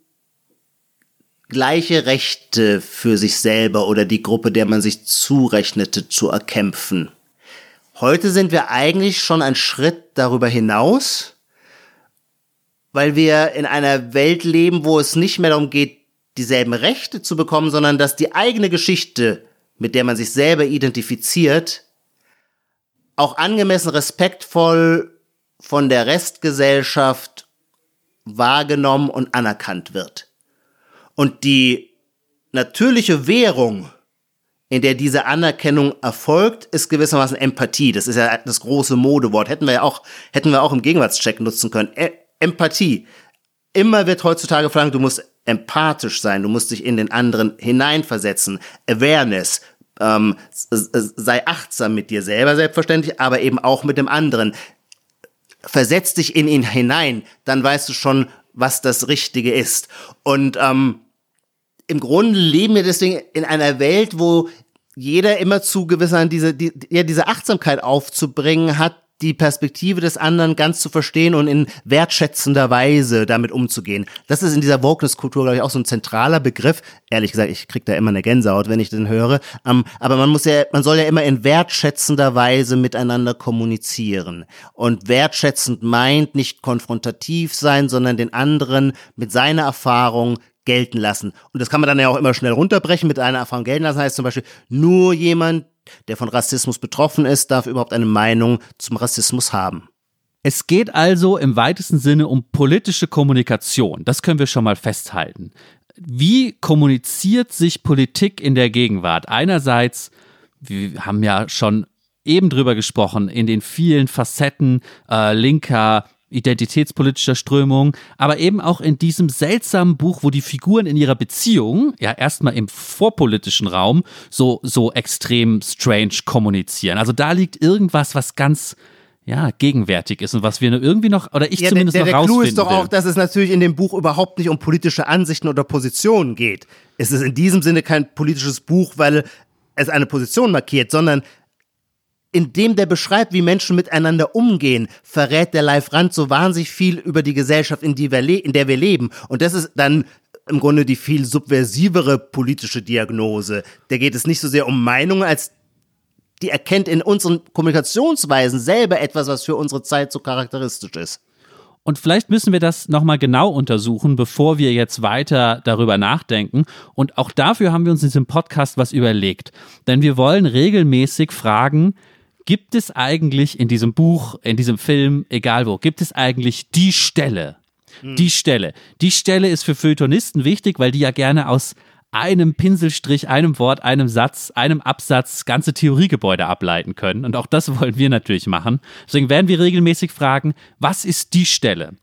gleiche Rechte für sich selber oder die Gruppe, der man sich zurechnete, zu erkämpfen. Heute sind wir eigentlich schon einen Schritt darüber hinaus, weil wir in einer Welt leben, wo es nicht mehr darum geht, dieselben Rechte zu bekommen, sondern dass die eigene Geschichte, mit der man sich selber identifiziert, auch angemessen respektvoll von der Restgesellschaft wahrgenommen und anerkannt wird. Und die natürliche Währung, in der diese Anerkennung erfolgt, ist gewissermaßen Empathie. Das ist ja das große Modewort. Hätten wir ja auch, hätten wir auch im Gegenwartscheck nutzen können. E Empathie. Immer wird heutzutage verlangt, du musst empathisch sein, du musst dich in den anderen hineinversetzen. Awareness. Ähm, sei achtsam mit dir selber, selbstverständlich, aber eben auch mit dem anderen. versetz dich in ihn hinein, dann weißt du schon, was das Richtige ist. Und ähm, im Grunde leben wir deswegen in einer Welt, wo jeder immer zu gewisser diese, die, ja, diese Achtsamkeit aufzubringen hat, die Perspektive des anderen ganz zu verstehen und in wertschätzender Weise damit umzugehen. Das ist in dieser Wokeness-Kultur, glaube ich, auch so ein zentraler Begriff. Ehrlich gesagt, ich krieg da immer eine Gänsehaut, wenn ich den höre. Um, ähm, aber man muss ja, man soll ja immer in wertschätzender Weise miteinander kommunizieren. Und wertschätzend meint nicht konfrontativ sein, sondern den anderen mit seiner Erfahrung gelten lassen. Und das kann man dann ja auch immer schnell runterbrechen mit einer Erfahrung gelten lassen. Heißt zum Beispiel, nur jemand, der von Rassismus betroffen ist, darf überhaupt eine Meinung zum Rassismus haben. Es geht also im weitesten Sinne um politische Kommunikation. Das können wir schon mal festhalten. Wie kommuniziert sich Politik in der Gegenwart? Einerseits, wir haben ja schon eben drüber gesprochen, in den vielen Facetten äh, linker, identitätspolitischer Strömung, aber eben auch in diesem seltsamen Buch, wo die Figuren in ihrer Beziehung ja erstmal im vorpolitischen Raum so, so extrem strange kommunizieren. Also da liegt irgendwas, was ganz ja, gegenwärtig ist und was wir irgendwie noch, oder ich ja, zumindest der, der, noch rausfinden Der Clou ist doch will. auch, dass es natürlich in dem Buch überhaupt nicht um politische Ansichten oder Positionen geht. Es ist in diesem Sinne kein politisches Buch, weil es eine Position markiert, sondern indem der beschreibt, wie Menschen miteinander umgehen, verrät der Live Rand so wahnsinnig viel über die Gesellschaft, in, die wir in der wir leben. Und das ist dann im Grunde die viel subversivere politische Diagnose. Da geht es nicht so sehr um Meinungen, als die erkennt in unseren Kommunikationsweisen selber etwas, was für unsere Zeit so charakteristisch ist. Und vielleicht müssen wir das nochmal genau untersuchen, bevor wir jetzt weiter darüber nachdenken. Und auch dafür haben wir uns in diesem Podcast was überlegt. Denn wir wollen regelmäßig fragen, gibt es eigentlich in diesem Buch, in diesem Film, egal wo, gibt es eigentlich die Stelle? Hm. Die Stelle. Die Stelle ist für Feuilletonisten wichtig, weil die ja gerne aus einem Pinselstrich, einem Wort, einem Satz, einem Absatz ganze Theoriegebäude ableiten können. Und auch das wollen wir natürlich machen. Deswegen werden wir regelmäßig fragen, was ist die Stelle?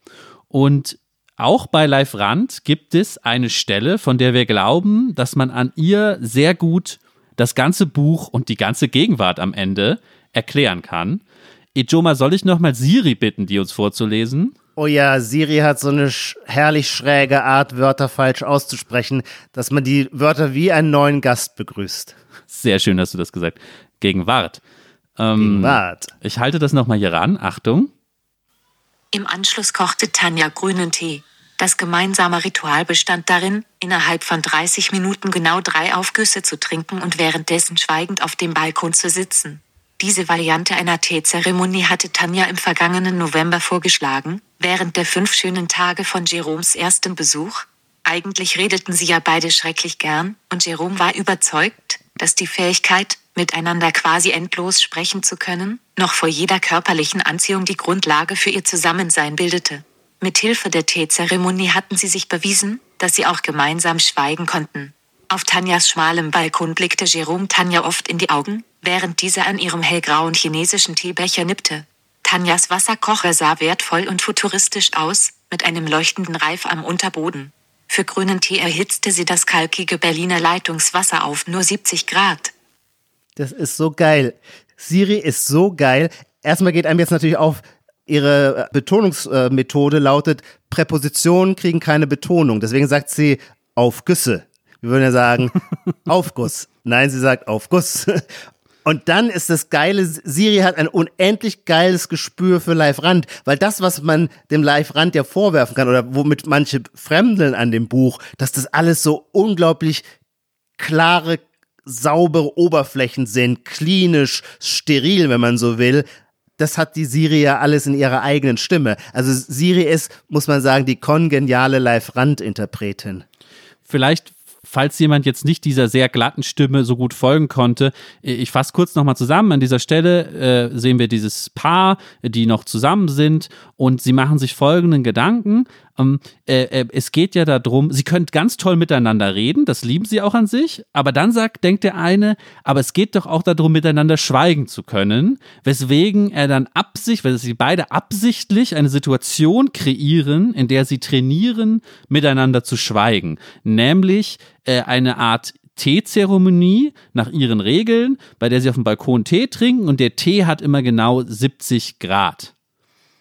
Und auch bei Live Rand gibt es eine Stelle, von der wir glauben, dass man an ihr sehr gut das ganze Buch und die ganze Gegenwart am Ende erklären kann. Ijoma, soll ich nochmal Siri bitten, die uns vorzulesen? Oh ja, Siri hat so eine sch herrlich schräge Art, Wörter falsch auszusprechen, dass man die Wörter wie einen neuen Gast begrüßt. Sehr schön, dass du das gesagt Gegenwart. Ähm, Gegenwart. Ich halte das nochmal hier ran. Achtung. Im Anschluss kochte Tanja grünen Tee. Das gemeinsame Ritual bestand darin, innerhalb von 30 Minuten genau drei Aufgüsse zu trinken und währenddessen schweigend auf dem Balkon zu sitzen. Diese Variante einer Teezeremonie hatte Tanja im vergangenen November vorgeschlagen, während der fünf schönen Tage von Jeroms ersten Besuch. Eigentlich redeten sie ja beide schrecklich gern, und Jerome war überzeugt, dass die Fähigkeit, miteinander quasi endlos sprechen zu können, noch vor jeder körperlichen Anziehung die Grundlage für ihr Zusammensein bildete. Mit Hilfe der Teezeremonie hatten sie sich bewiesen, dass sie auch gemeinsam schweigen konnten. Auf Tanjas schmalem Balkon blickte Jerome Tanja oft in die Augen, während diese an ihrem hellgrauen chinesischen Teebecher nippte. Tanjas Wasserkocher sah wertvoll und futuristisch aus, mit einem leuchtenden Reif am Unterboden. Für grünen Tee erhitzte sie das kalkige Berliner Leitungswasser auf nur 70 Grad. Das ist so geil. Siri ist so geil. Erstmal geht einem jetzt natürlich auf, ihre Betonungsmethode lautet, Präpositionen kriegen keine Betonung. Deswegen sagt sie Aufgüsse. Wir würden ja sagen, Aufguss. Nein, sie sagt Aufguss. Und dann ist das geile, Siri hat ein unendlich geiles Gespür für Live-Rand, weil das, was man dem Live-Rand ja vorwerfen kann oder womit manche fremdeln an dem Buch, dass das alles so unglaublich klare, saubere Oberflächen sind, klinisch, steril, wenn man so will. Das hat die Siri ja alles in ihrer eigenen Stimme. Also Siri ist, muss man sagen, die kongeniale Live-Rand-Interpretin. Vielleicht falls jemand jetzt nicht dieser sehr glatten Stimme so gut folgen konnte, ich fasse kurz nochmal zusammen. An dieser Stelle äh, sehen wir dieses Paar, die noch zusammen sind und sie machen sich folgenden Gedanken. Ähm, äh, äh, es geht ja darum, sie können ganz toll miteinander reden, das lieben sie auch an sich, aber dann sagt, denkt der eine, aber es geht doch auch darum, miteinander schweigen zu können, weswegen er dann absicht, weil sie beide absichtlich eine Situation kreieren, in der sie trainieren, miteinander zu schweigen. Nämlich äh, eine Art Teezeremonie nach ihren Regeln, bei der sie auf dem Balkon Tee trinken und der Tee hat immer genau 70 Grad.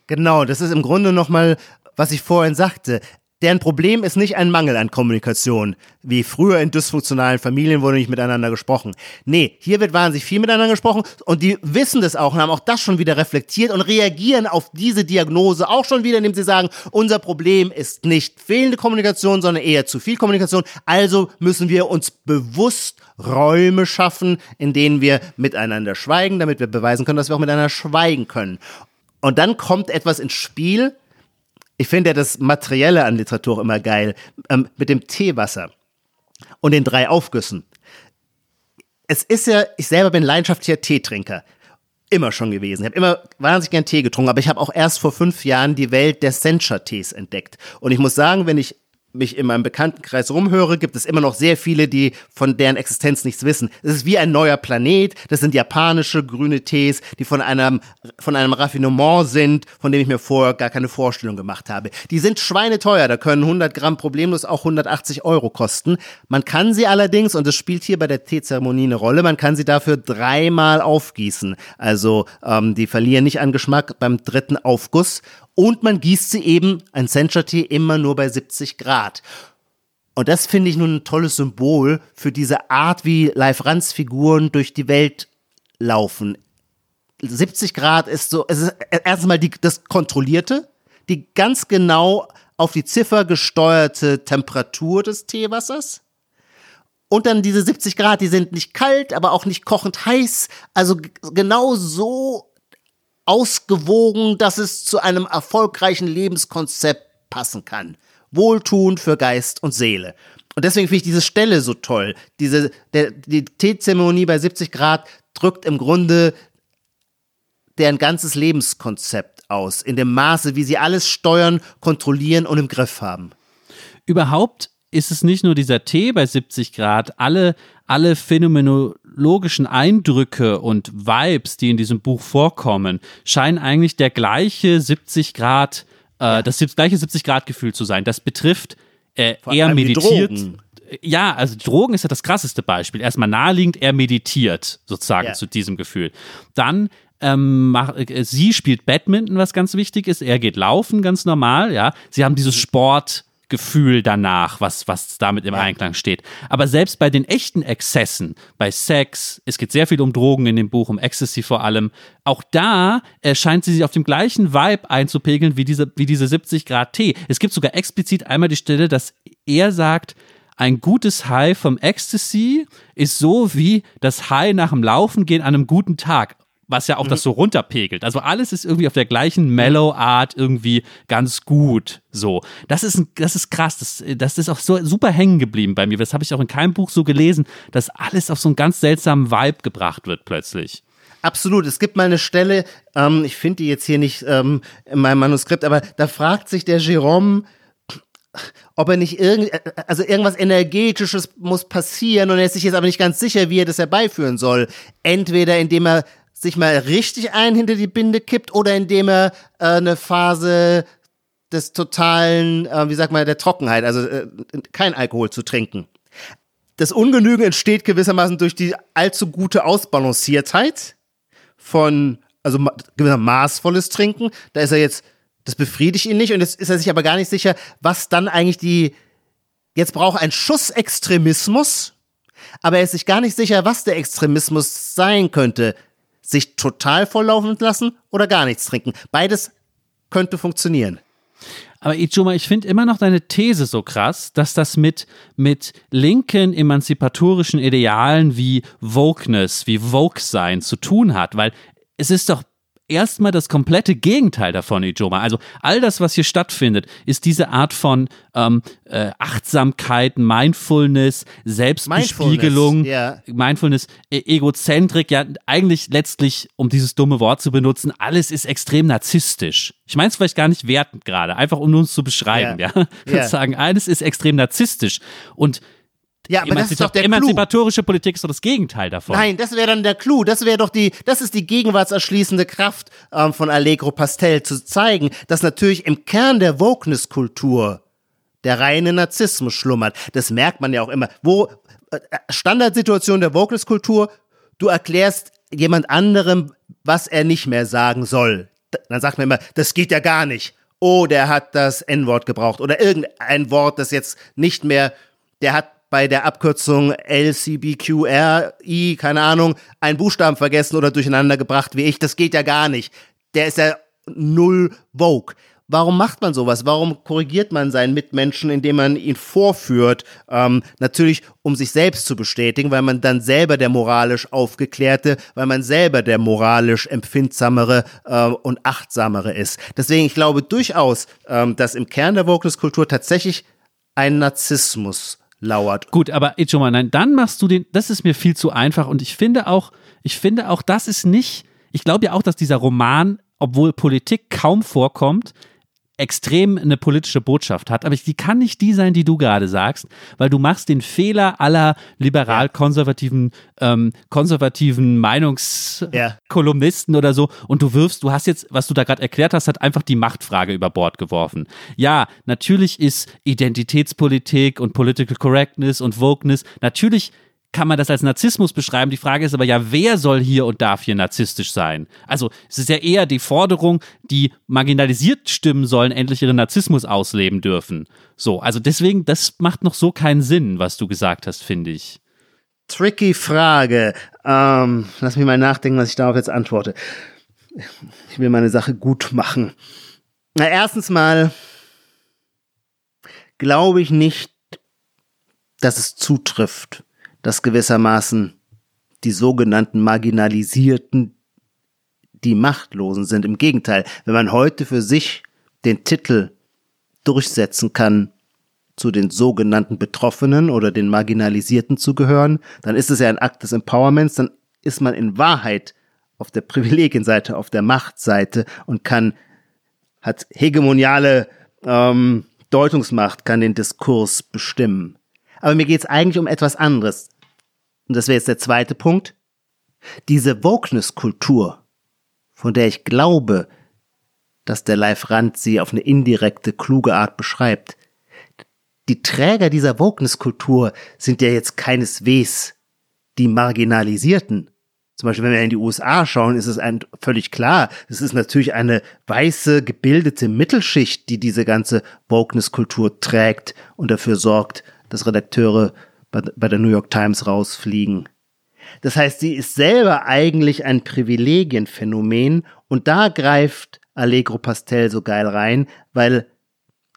Genau, das ist im Grunde nochmal, was ich vorhin sagte. Deren Problem ist nicht ein Mangel an Kommunikation, wie früher in dysfunktionalen Familien wurde nicht miteinander gesprochen. Nee, hier wird wahnsinnig viel miteinander gesprochen und die wissen das auch und haben auch das schon wieder reflektiert und reagieren auf diese Diagnose auch schon wieder, indem sie sagen, unser Problem ist nicht fehlende Kommunikation, sondern eher zu viel Kommunikation. Also müssen wir uns bewusst Räume schaffen, in denen wir miteinander schweigen, damit wir beweisen können, dass wir auch miteinander schweigen können. Und dann kommt etwas ins Spiel, ich finde ja das Materielle an Literatur immer geil, ähm, mit dem Teewasser und den drei Aufgüssen. Es ist ja, ich selber bin leidenschaftlicher Teetrinker. Immer schon gewesen. Ich habe immer wahnsinnig gern Tee getrunken, aber ich habe auch erst vor fünf Jahren die Welt der Sencha-Tees entdeckt. Und ich muss sagen, wenn ich mich in meinem Bekanntenkreis rumhöre, gibt es immer noch sehr viele, die von deren Existenz nichts wissen. Es ist wie ein neuer Planet. Das sind japanische grüne Tees, die von einem, von einem Raffinement sind, von dem ich mir vorher gar keine Vorstellung gemacht habe. Die sind schweineteuer. Da können 100 Gramm problemlos auch 180 Euro kosten. Man kann sie allerdings, und das spielt hier bei der Teezeremonie eine Rolle, man kann sie dafür dreimal aufgießen. Also ähm, die verlieren nicht an Geschmack beim dritten Aufguss und man gießt sie eben, ein Sencha-Tee, immer nur bei 70 Grad. Und das finde ich nun ein tolles Symbol für diese Art, wie Live Rans Figuren durch die Welt laufen. 70 Grad ist so, es ist erstmal die, das kontrollierte, die ganz genau auf die Ziffer gesteuerte Temperatur des Teewassers. Und dann diese 70 Grad, die sind nicht kalt, aber auch nicht kochend heiß. Also genau so ausgewogen, dass es zu einem erfolgreichen Lebenskonzept passen kann. Wohltun für Geist und Seele. Und deswegen finde ich diese Stelle so toll. Diese, der, die Teezeremonie bei 70 Grad drückt im Grunde deren ganzes Lebenskonzept aus, in dem Maße, wie sie alles steuern, kontrollieren und im Griff haben. Überhaupt ist es nicht nur dieser Tee bei 70 Grad, alle, alle phänomenologischen Eindrücke und Vibes, die in diesem Buch vorkommen, scheinen eigentlich der gleiche 70 Grad, äh, das gleiche 70 Grad Gefühl zu sein. Das betrifft äh, er meditiert. Ja, also Drogen ist ja das krasseste Beispiel. Erstmal naheliegend, er meditiert sozusagen ja. zu diesem Gefühl. Dann ähm, mach, äh, sie spielt Badminton, was ganz wichtig ist. Er geht laufen, ganz normal. Ja, sie haben dieses Sport Gefühl danach, was, was damit im Einklang steht. Aber selbst bei den echten Exzessen, bei Sex, es geht sehr viel um Drogen in dem Buch, um Ecstasy vor allem, auch da äh, scheint sie sich auf dem gleichen Vibe einzupegeln wie diese, wie diese 70 Grad Tee. Es gibt sogar explizit einmal die Stelle, dass er sagt, ein gutes High vom Ecstasy ist so wie das High nach dem Laufen gehen an einem guten Tag was ja auch mhm. das so runterpegelt. Also alles ist irgendwie auf der gleichen Mellow Art irgendwie ganz gut. So, das ist das ist krass. Das, das ist auch so super hängen geblieben bei mir. Das habe ich auch in keinem Buch so gelesen, dass alles auf so einen ganz seltsamen Vibe gebracht wird plötzlich. Absolut. Es gibt mal eine Stelle, ähm, ich finde die jetzt hier nicht ähm, in meinem Manuskript, aber da fragt sich der Jerome, ob er nicht irgend, also irgendwas Energetisches muss passieren und er ist sich jetzt aber nicht ganz sicher, wie er das herbeiführen soll. Entweder indem er sich mal richtig ein hinter die Binde kippt oder indem er äh, eine Phase des totalen, äh, wie sagt man, der Trockenheit, also äh, kein Alkohol zu trinken. Das Ungenügen entsteht gewissermaßen durch die allzu gute Ausbalanciertheit von, also gewisser maßvolles Trinken. Da ist er jetzt, das befriedigt ihn nicht und jetzt ist er sich aber gar nicht sicher, was dann eigentlich die, jetzt braucht ein Schuss Extremismus, aber er ist sich gar nicht sicher, was der Extremismus sein könnte sich total volllaufen lassen oder gar nichts trinken. Beides könnte funktionieren. Aber Ijoma, ich finde immer noch deine These so krass, dass das mit, mit linken emanzipatorischen Idealen wie Wokeness, wie Vogue sein zu tun hat, weil es ist doch erstmal das komplette Gegenteil davon, Ijoma. Also all das, was hier stattfindet, ist diese Art von ähm, äh, Achtsamkeit, Mindfulness, Selbstbespiegelung, Mindfulness, yeah. Mindfulness e Egozentrik, ja eigentlich letztlich, um dieses dumme Wort zu benutzen, alles ist extrem narzisstisch. Ich meine es vielleicht gar nicht wertend gerade, einfach um uns zu beschreiben, yeah. ja. Yeah. Sagen, alles ist extrem narzisstisch. Und ja, aber das ist doch der Emanzipatorische Clou. Politik ist doch das Gegenteil davon. Nein, das wäre dann der Clou. Das wäre doch die, das ist die gegenwartserschließende Kraft ähm, von Allegro Pastel, zu zeigen, dass natürlich im Kern der Wokeness-Kultur der reine Narzissmus schlummert. Das merkt man ja auch immer. Wo äh, Standardsituation der Wokeness-Kultur, du erklärst jemand anderem, was er nicht mehr sagen soll. dann sagt man immer, das geht ja gar nicht. Oh, der hat das N-Wort gebraucht oder irgendein Wort, das jetzt nicht mehr, der hat bei der Abkürzung LCBQRI, keine Ahnung, einen Buchstaben vergessen oder durcheinander gebracht wie ich. Das geht ja gar nicht. Der ist ja null Vogue. Warum macht man sowas? Warum korrigiert man seinen Mitmenschen, indem man ihn vorführt? Ähm, natürlich, um sich selbst zu bestätigen, weil man dann selber der moralisch Aufgeklärte, weil man selber der moralisch empfindsamere äh, und achtsamere ist. Deswegen, ich glaube durchaus, ähm, dass im Kern der Wokeness-Kultur tatsächlich ein Narzissmus lauert. Gut, aber Ichoma, nein, dann machst du den, das ist mir viel zu einfach und ich finde auch, ich finde auch, das ist nicht, ich glaube ja auch, dass dieser Roman, obwohl Politik kaum vorkommt, extrem eine politische Botschaft hat, aber die kann nicht die sein, die du gerade sagst, weil du machst den Fehler aller liberal-konservativen ähm, konservativen Meinungskolumnisten ja. oder so und du wirfst, du hast jetzt, was du da gerade erklärt hast, hat einfach die Machtfrage über Bord geworfen. Ja, natürlich ist Identitätspolitik und Political Correctness und Wokeness natürlich kann man das als Narzissmus beschreiben. Die Frage ist aber ja, wer soll hier und darf hier narzisstisch sein? Also es ist ja eher die Forderung, die marginalisiert Stimmen sollen endlich ihren Narzissmus ausleben dürfen. So, also deswegen, das macht noch so keinen Sinn, was du gesagt hast, finde ich. Tricky Frage. Ähm, lass mich mal nachdenken, was ich darauf jetzt antworte. Ich will meine Sache gut machen. Na, erstens mal glaube ich nicht, dass es zutrifft dass gewissermaßen die sogenannten Marginalisierten die Machtlosen sind. Im Gegenteil, wenn man heute für sich den Titel durchsetzen kann, zu den sogenannten Betroffenen oder den Marginalisierten zu gehören, dann ist es ja ein Akt des Empowerments, dann ist man in Wahrheit auf der Privilegienseite, auf der Machtseite und kann, hat hegemoniale ähm, Deutungsmacht, kann den Diskurs bestimmen. Aber mir geht es eigentlich um etwas anderes und das wäre jetzt der zweite Punkt, diese Wokeness-Kultur, von der ich glaube, dass der Live Rand sie auf eine indirekte, kluge Art beschreibt. Die Träger dieser Wokeness-Kultur sind ja jetzt keineswegs die Marginalisierten. Zum Beispiel, wenn wir in die USA schauen, ist es ein, völlig klar. Es ist natürlich eine weiße, gebildete Mittelschicht, die diese ganze Wokeness-Kultur trägt und dafür sorgt, dass Redakteure bei, der New York Times rausfliegen. Das heißt, sie ist selber eigentlich ein Privilegienphänomen und da greift Allegro Pastel so geil rein, weil,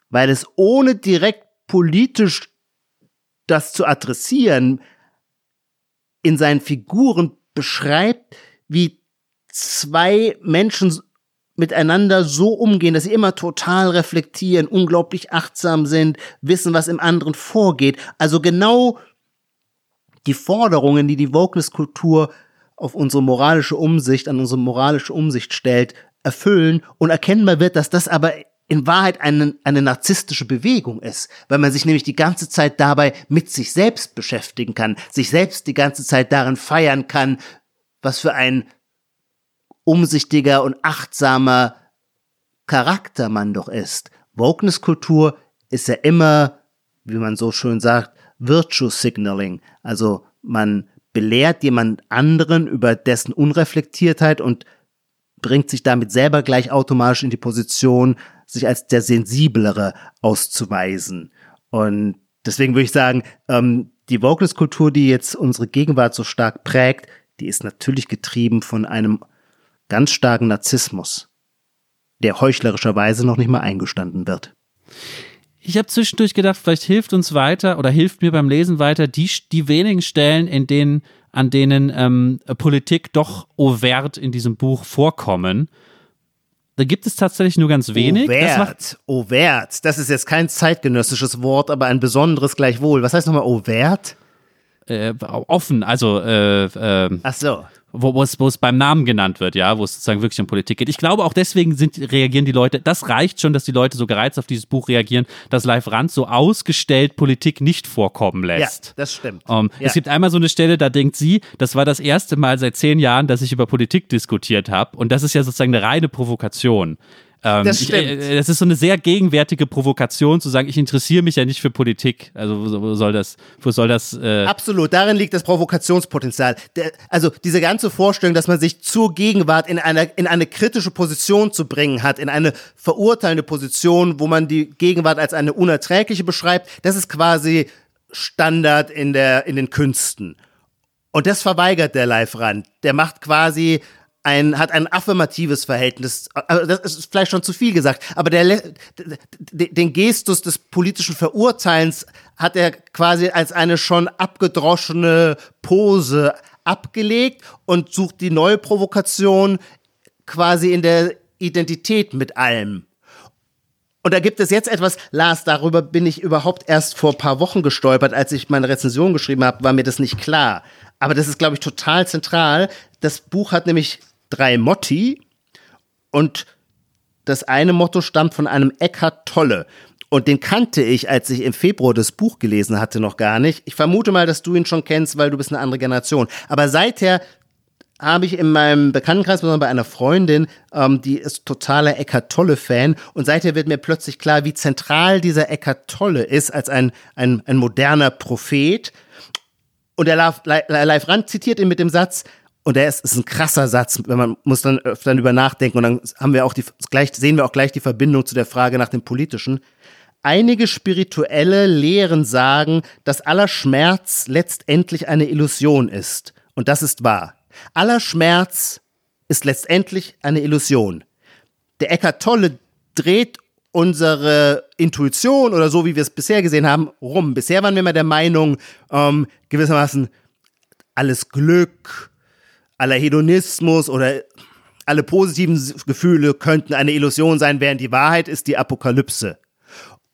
weil es ohne direkt politisch das zu adressieren in seinen Figuren beschreibt, wie zwei Menschen miteinander so umgehen, dass sie immer total reflektieren, unglaublich achtsam sind, wissen, was im anderen vorgeht. Also genau die Forderungen, die die Wokeness-Kultur auf unsere moralische Umsicht, an unsere moralische Umsicht stellt, erfüllen und erkennbar wird, dass das aber in Wahrheit eine, eine narzisstische Bewegung ist, weil man sich nämlich die ganze Zeit dabei mit sich selbst beschäftigen kann, sich selbst die ganze Zeit darin feiern kann, was für ein umsichtiger und achtsamer Charakter man doch ist. Wokeness-Kultur ist ja immer, wie man so schön sagt, Virtue Signaling. Also man belehrt jemand anderen über dessen Unreflektiertheit und bringt sich damit selber gleich automatisch in die Position, sich als der Sensiblere auszuweisen. Und deswegen würde ich sagen, ähm, die Wokeness-Kultur, die jetzt unsere Gegenwart so stark prägt, die ist natürlich getrieben von einem ganz starken Narzissmus, der heuchlerischerweise noch nicht mal eingestanden wird. Ich habe zwischendurch gedacht, vielleicht hilft uns weiter oder hilft mir beim Lesen weiter die, die wenigen Stellen, in denen, an denen ähm, Politik doch overt in diesem Buch vorkommen. Da gibt es tatsächlich nur ganz wenig. Overt, das overt. Das ist jetzt kein zeitgenössisches Wort, aber ein besonderes gleichwohl. Was heißt nochmal overt? Äh, offen, also äh, äh, Ach so wo, es, wo es beim Namen genannt wird, ja, wo es sozusagen wirklich um Politik geht. Ich glaube, auch deswegen sind, reagieren die Leute, das reicht schon, dass die Leute so gereizt auf dieses Buch reagieren, dass Live Rand so ausgestellt Politik nicht vorkommen lässt. Ja, das stimmt. Um, ähm, ja. Es gibt einmal so eine Stelle, da denkt sie, das war das erste Mal seit zehn Jahren, dass ich über Politik diskutiert habe. Und das ist ja sozusagen eine reine Provokation. Ähm, das stimmt. Ich, äh, das ist so eine sehr gegenwärtige Provokation zu sagen, ich interessiere mich ja nicht für Politik. Also wo, wo soll das, wo soll das? Äh Absolut, darin liegt das Provokationspotenzial. Der, also diese ganze Vorstellung, dass man sich zur Gegenwart in eine, in eine kritische Position zu bringen hat, in eine verurteilende Position, wo man die Gegenwart als eine unerträgliche beschreibt, das ist quasi Standard in der, in den Künsten. Und das verweigert der Live-Rand. Der macht quasi ein, hat ein affirmatives Verhältnis. Das ist vielleicht schon zu viel gesagt, aber der, den Gestus des politischen Verurteilens hat er quasi als eine schon abgedroschene Pose abgelegt und sucht die neue Provokation quasi in der Identität mit allem. Und da gibt es jetzt etwas, Lars, darüber bin ich überhaupt erst vor ein paar Wochen gestolpert, als ich meine Rezension geschrieben habe, war mir das nicht klar. Aber das ist, glaube ich, total zentral. Das Buch hat nämlich drei Motti und das eine Motto stammt von einem Eckhart Tolle. Und den kannte ich, als ich im Februar das Buch gelesen hatte, noch gar nicht. Ich vermute mal, dass du ihn schon kennst, weil du bist eine andere Generation. Aber seither habe ich in meinem Bekanntenkreis, besonders bei einer Freundin, ähm, die ist totaler Eckart Tolle-Fan. Und seither wird mir plötzlich klar, wie zentral dieser Eckart Tolle ist als ein, ein, ein moderner Prophet. Und der Live Rand zitiert ihn mit dem Satz, und der ist, ist ein krasser Satz, wenn man muss dann öfter über nachdenken und dann haben wir auch die, gleich, sehen wir auch gleich die Verbindung zu der Frage nach dem Politischen. Einige spirituelle Lehren sagen, dass aller Schmerz letztendlich eine Illusion ist. Und das ist wahr. Aller Schmerz ist letztendlich eine Illusion. Der Eckart Tolle dreht unsere Intuition oder so, wie wir es bisher gesehen haben, rum. Bisher waren wir immer der Meinung, ähm, gewissermaßen alles Glück, aller Hedonismus oder alle positiven Gefühle könnten eine Illusion sein, während die Wahrheit ist die Apokalypse.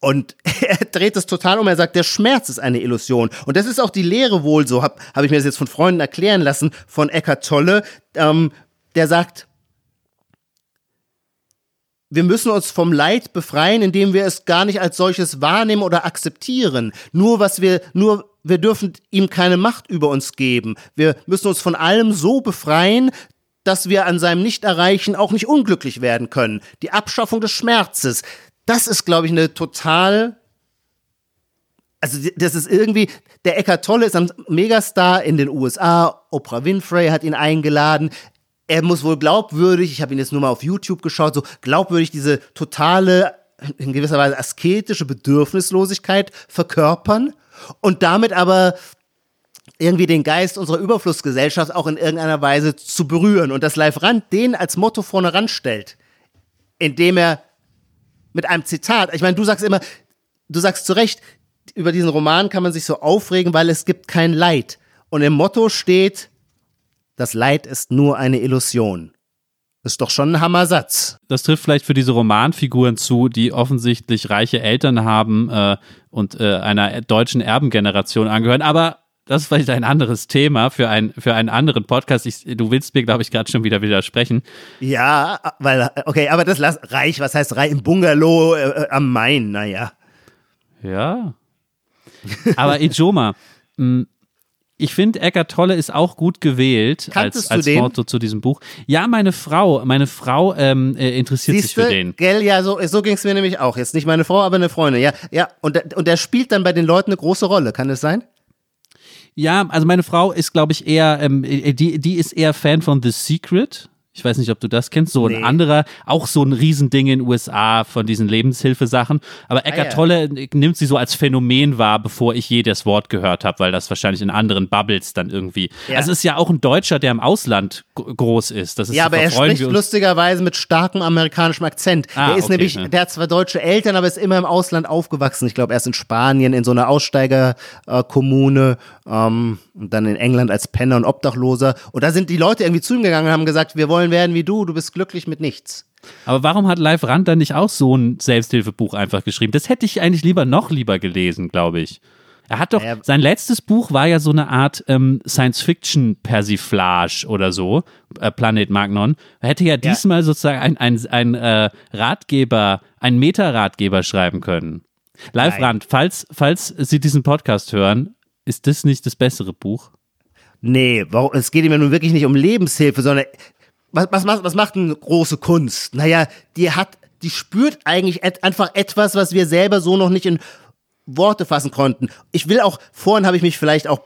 Und er dreht es total um. Er sagt, der Schmerz ist eine Illusion. Und das ist auch die Lehre wohl so, habe hab ich mir das jetzt von Freunden erklären lassen, von Eckhart Tolle, ähm, der sagt, wir müssen uns vom Leid befreien, indem wir es gar nicht als solches wahrnehmen oder akzeptieren. Nur was wir, nur wir dürfen ihm keine Macht über uns geben. Wir müssen uns von allem so befreien, dass wir an seinem Nichterreichen auch nicht unglücklich werden können. Die Abschaffung des Schmerzes. Das ist, glaube ich, eine total also das ist irgendwie, der Eckart Tolle ist ein Megastar in den USA, Oprah Winfrey hat ihn eingeladen, er muss wohl glaubwürdig, ich habe ihn jetzt nur mal auf YouTube geschaut, so glaubwürdig diese totale, in gewisser Weise asketische Bedürfnislosigkeit verkörpern und damit aber irgendwie den Geist unserer Überflussgesellschaft auch in irgendeiner Weise zu berühren und dass Live Rand den als Motto vorne ranstellt, indem er mit einem Zitat, ich meine, du sagst immer, du sagst zu Recht, über diesen Roman kann man sich so aufregen, weil es gibt kein Leid. Und im Motto steht, das Leid ist nur eine Illusion. Ist doch schon ein Hammersatz. Das trifft vielleicht für diese Romanfiguren zu, die offensichtlich reiche Eltern haben äh, und äh, einer deutschen Erbengeneration angehören. Aber das ist vielleicht ein anderes Thema für, ein, für einen anderen Podcast. Ich, du willst mir, glaube ich, gerade schon wieder widersprechen. Ja, weil, okay, aber das lass, reich, was heißt reich? Im Bungalow äh, am Main, naja. Ja. Aber Ijoma, mh, ich finde, Eckart Tolle ist auch gut gewählt Kanntest als, als Motto zu diesem Buch. Ja, meine Frau, meine Frau ähm, äh, interessiert Siehste, sich für den. Gell, ja, so, so ging es mir nämlich auch. Jetzt nicht meine Frau, aber eine Freundin. Ja, ja. Und, und der spielt dann bei den Leuten eine große Rolle. Kann das sein? Ja, also meine Frau ist, glaube ich, eher, ähm, äh, die, die ist eher Fan von The Secret. Ich weiß nicht, ob du das kennst. So ein anderer, auch so ein Riesending in den USA von diesen Lebenshilfesachen. Aber Eckart ah, ja. Tolle nimmt sie so als Phänomen wahr, bevor ich je das Wort gehört habe, weil das wahrscheinlich in anderen Bubbles dann irgendwie. Ja. Also es ist ja auch ein Deutscher, der im Ausland groß ist. Das ist ja, aber er spricht lustigerweise mit starkem amerikanischem Akzent. Ah, er ist okay, nämlich, ja. der hat zwar deutsche Eltern, aber ist immer im Ausland aufgewachsen. Ich glaube, er ist in Spanien in so einer Aussteigerkommune ähm, und dann in England als Penner und Obdachloser. Und da sind die Leute irgendwie zu ihm gegangen und haben gesagt, wir wollen wollen werden wie du, du bist glücklich mit nichts. Aber warum hat Live Rand dann nicht auch so ein Selbsthilfebuch einfach geschrieben? Das hätte ich eigentlich lieber noch lieber gelesen, glaube ich. Er hat doch, naja. sein letztes Buch war ja so eine Art ähm, Science-Fiction-Persiflage oder so, äh, Planet Magnon. Er hätte ja diesmal ja. sozusagen ein, ein, ein äh, Ratgeber, ein Meta-Ratgeber schreiben können. Live Rand, falls, falls Sie diesen Podcast hören, ist das nicht das bessere Buch? Nee, warum, es geht ihm ja nun wirklich nicht um Lebenshilfe, sondern was, was, macht, was macht eine große Kunst? Naja, die hat, die spürt eigentlich et einfach etwas, was wir selber so noch nicht in Worte fassen konnten. Ich will auch, vorhin habe ich mich vielleicht auch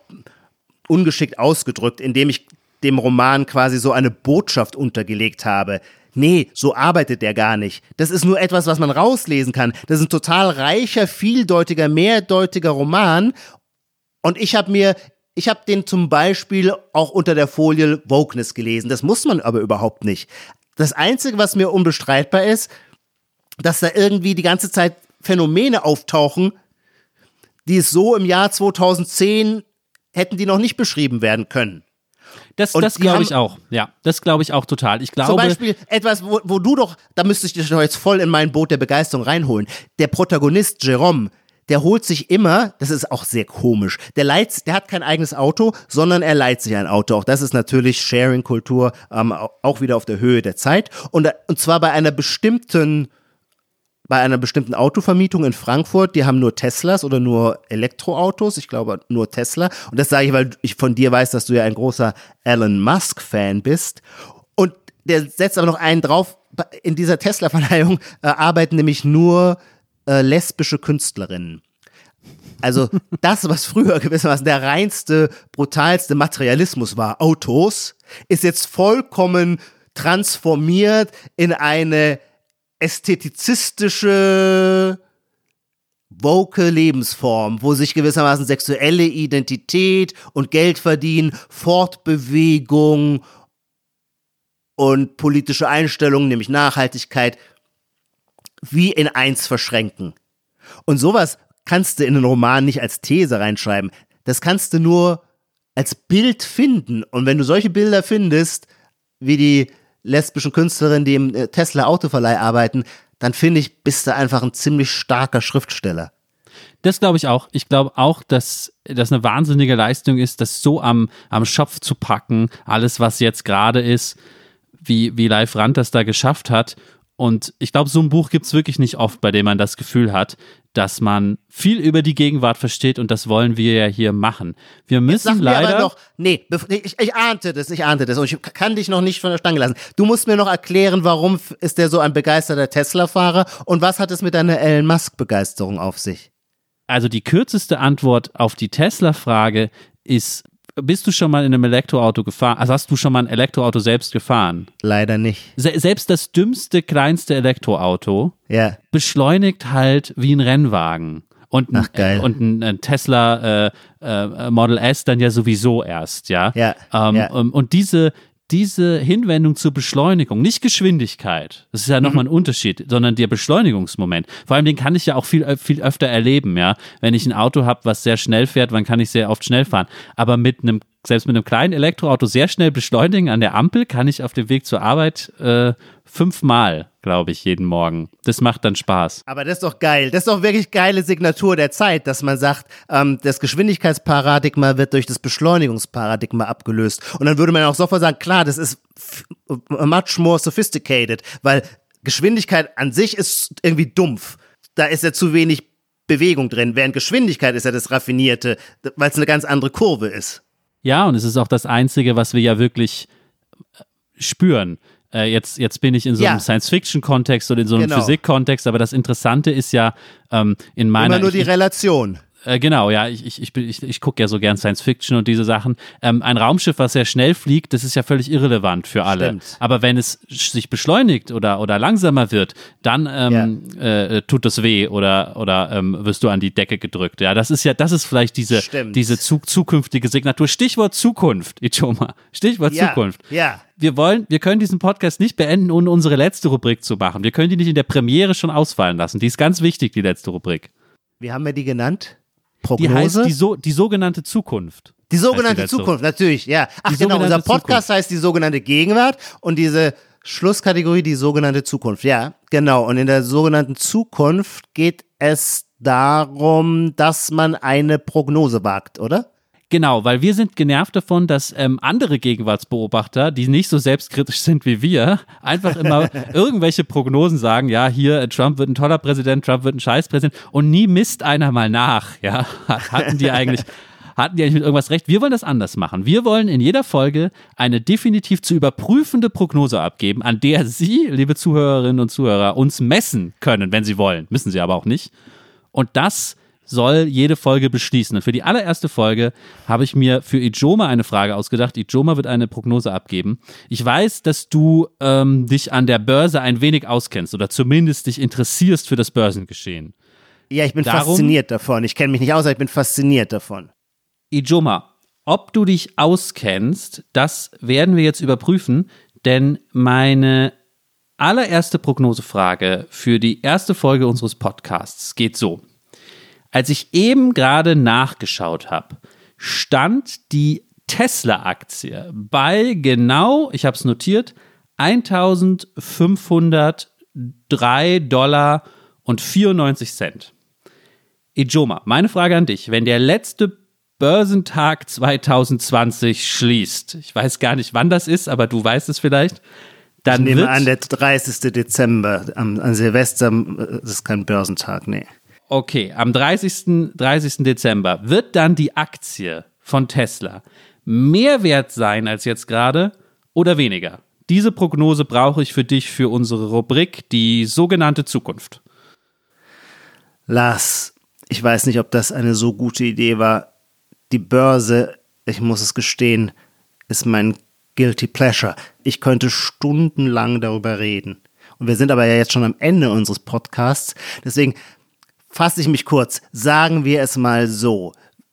ungeschickt ausgedrückt, indem ich dem Roman quasi so eine Botschaft untergelegt habe. Nee, so arbeitet der gar nicht. Das ist nur etwas, was man rauslesen kann. Das ist ein total reicher, vieldeutiger, mehrdeutiger Roman. Und ich habe mir, ich habe den zum Beispiel auch unter der Folie Wokeness gelesen. Das muss man aber überhaupt nicht. Das Einzige, was mir unbestreitbar ist, dass da irgendwie die ganze Zeit Phänomene auftauchen, die es so im Jahr 2010 hätten die noch nicht beschrieben werden können. Das, das glaube ich auch. Ja, das glaube ich auch total. Ich glaube. Zum Beispiel etwas, wo, wo du doch, da müsste ich dich doch jetzt voll in mein Boot der Begeisterung reinholen. Der Protagonist Jerome, der holt sich immer, das ist auch sehr komisch, der leiht, der hat kein eigenes Auto, sondern er leiht sich ein Auto. Auch das ist natürlich Sharing-Kultur, ähm, auch wieder auf der Höhe der Zeit. Und, und zwar bei einer bestimmten bei einer bestimmten Autovermietung in Frankfurt, die haben nur Teslas oder nur Elektroautos, ich glaube nur Tesla. Und das sage ich, weil ich von dir weiß, dass du ja ein großer Elon Musk-Fan bist. Und der setzt aber noch einen drauf, in dieser Tesla-Verleihung äh, arbeiten nämlich nur äh, lesbische Künstlerinnen. Also das, was früher gewissermaßen der reinste, brutalste Materialismus war, Autos, ist jetzt vollkommen transformiert in eine ästhetizistische, woke Lebensform, wo sich gewissermaßen sexuelle Identität und Geldverdienen, Fortbewegung und politische Einstellungen, nämlich Nachhaltigkeit, wie in eins verschränken. Und sowas kannst du in einen Roman nicht als These reinschreiben. Das kannst du nur als Bild finden. Und wenn du solche Bilder findest, wie die lesbischen Künstlerinnen, die im äh, Tesla Autoverleih arbeiten, dann finde ich, bist du einfach ein ziemlich starker Schriftsteller. Das glaube ich auch. Ich glaube auch, dass das eine wahnsinnige Leistung ist, das so am, am Schopf zu packen, alles, was jetzt gerade ist, wie, wie Live Rand das da geschafft hat. Und ich glaube, so ein Buch gibt es wirklich nicht oft, bei dem man das Gefühl hat, dass man viel über die Gegenwart versteht und das wollen wir ja hier machen. Wir müssen leider. Noch, nee, ich, ich ahnte das, ich ahnte das und ich kann dich noch nicht von der Stange lassen. Du musst mir noch erklären, warum ist der so ein begeisterter Tesla-Fahrer und was hat es mit deiner Elon Musk-Begeisterung auf sich? Also die kürzeste Antwort auf die Tesla-Frage ist bist du schon mal in einem Elektroauto gefahren? Also hast du schon mal ein Elektroauto selbst gefahren? Leider nicht. Se selbst das dümmste, kleinste Elektroauto ja. beschleunigt halt wie ein Rennwagen. Und ein, Ach, und ein, ein Tesla äh, äh, Model S dann ja sowieso erst, ja. Ja, ähm, ja. Und diese, diese Hinwendung zur Beschleunigung, nicht Geschwindigkeit, das ist ja nochmal ein Unterschied, sondern der Beschleunigungsmoment. Vor allem den kann ich ja auch viel, viel öfter erleben, ja. Wenn ich ein Auto habe, was sehr schnell fährt, dann kann ich sehr oft schnell fahren. Aber mit einem, selbst mit einem kleinen Elektroauto sehr schnell beschleunigen an der Ampel, kann ich auf dem Weg zur Arbeit äh, fünfmal, glaube ich, jeden Morgen. Das macht dann Spaß. Aber das ist doch geil. Das ist doch wirklich geile Signatur der Zeit, dass man sagt, ähm, das Geschwindigkeitsparadigma wird durch das Beschleunigungsparadigma abgelöst. Und dann würde man auch sofort sagen, klar, das ist much more sophisticated, weil Geschwindigkeit an sich ist irgendwie dumpf. Da ist ja zu wenig Bewegung drin, während Geschwindigkeit ist ja das Raffinierte, weil es eine ganz andere Kurve ist. Ja, und es ist auch das Einzige, was wir ja wirklich äh, spüren äh, jetzt, jetzt bin ich in so einem ja. Science-Fiction-Kontext oder in so einem genau. Physik-Kontext, aber das Interessante ist ja ähm, in meiner. Immer nur die ich, Relation. Äh, genau, ja, ich, ich, ich, ich, ich gucke ja so gern Science Fiction und diese Sachen. Ähm, ein Raumschiff, was sehr schnell fliegt, das ist ja völlig irrelevant für alle. Stimmt. Aber wenn es sich beschleunigt oder, oder langsamer wird, dann ähm, ja. äh, tut das weh oder, oder ähm, wirst du an die Decke gedrückt. Ja, das ist ja, das ist vielleicht diese, diese zu, zukünftige Signatur. Stichwort Zukunft, Ichoma. Stichwort ja. Zukunft. Ja. Wir wollen, wir können diesen Podcast nicht beenden, ohne unsere letzte Rubrik zu machen. Wir können die nicht in der Premiere schon ausfallen lassen. Die ist ganz wichtig, die letzte Rubrik. Wie haben wir die genannt? Prognose? Die heißt die, so, die sogenannte Zukunft. Die sogenannte die Zukunft, natürlich, ja. Ach die genau, unser Podcast Zukunft. heißt die sogenannte Gegenwart und diese Schlusskategorie die sogenannte Zukunft. Ja, genau. Und in der sogenannten Zukunft geht es darum, dass man eine Prognose wagt, oder? Genau, weil wir sind genervt davon, dass ähm, andere Gegenwartsbeobachter, die nicht so selbstkritisch sind wie wir, einfach immer irgendwelche Prognosen sagen, ja, hier, äh, Trump wird ein toller Präsident, Trump wird ein Scheißpräsident und nie misst einer mal nach, ja, hatten die eigentlich hatten die eigentlich mit irgendwas recht? Wir wollen das anders machen. Wir wollen in jeder Folge eine definitiv zu überprüfende Prognose abgeben, an der Sie, liebe Zuhörerinnen und Zuhörer, uns messen können, wenn Sie wollen. Müssen Sie aber auch nicht. Und das soll jede Folge beschließen. Und für die allererste Folge habe ich mir für Ijoma eine Frage ausgedacht. Ijoma wird eine Prognose abgeben. Ich weiß, dass du ähm, dich an der Börse ein wenig auskennst oder zumindest dich interessierst für das Börsengeschehen. Ja, ich bin Darum, fasziniert davon. Ich kenne mich nicht aus, aber ich bin fasziniert davon. Ijoma, ob du dich auskennst, das werden wir jetzt überprüfen, denn meine allererste Prognosefrage für die erste Folge unseres Podcasts geht so. Als ich eben gerade nachgeschaut habe, stand die Tesla-Aktie bei genau, ich habe es notiert, 1503 Dollar und 94 Cent. Ijoma, meine Frage an dich, wenn der letzte Börsentag 2020 schließt, ich weiß gar nicht, wann das ist, aber du weißt es vielleicht, dann ich nehme an, der 30. Dezember, am, an Silvester, äh, das ist kein Börsentag, nee. Okay, am 30. 30. Dezember wird dann die Aktie von Tesla mehr wert sein als jetzt gerade oder weniger? Diese Prognose brauche ich für dich für unsere Rubrik, die sogenannte Zukunft. Lars, ich weiß nicht, ob das eine so gute Idee war. Die Börse, ich muss es gestehen, ist mein guilty pleasure. Ich könnte stundenlang darüber reden. Und wir sind aber ja jetzt schon am Ende unseres Podcasts. Deswegen fasse ich mich kurz. Sagen wir es mal so.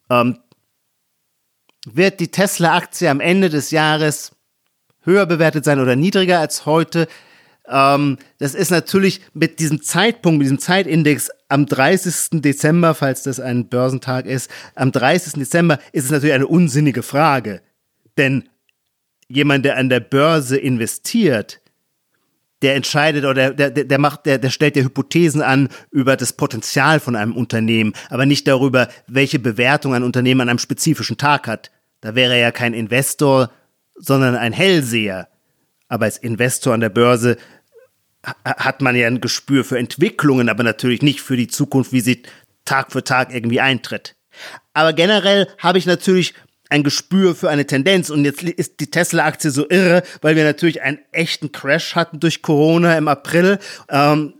Ähm, wird die Tesla-Aktie am Ende des Jahres höher bewertet sein oder niedriger als heute? Ähm, das ist natürlich mit diesem Zeitpunkt, mit diesem Zeitindex am 30. Dezember, falls das ein Börsentag ist, am 30. Dezember ist es natürlich eine unsinnige Frage. Denn jemand, der an der Börse investiert, der entscheidet oder der, der, der macht, der, der stellt ja Hypothesen an über das Potenzial von einem Unternehmen, aber nicht darüber, welche Bewertung ein Unternehmen an einem spezifischen Tag hat. Da wäre er ja kein Investor, sondern ein Hellseher. Aber als Investor an der Börse hat man ja ein Gespür für Entwicklungen, aber natürlich nicht für die Zukunft, wie sie Tag für Tag irgendwie eintritt. Aber generell habe ich natürlich ein Gespür für eine Tendenz. Und jetzt ist die Tesla-Aktie so irre, weil wir natürlich einen echten Crash hatten durch Corona im April. Ähm,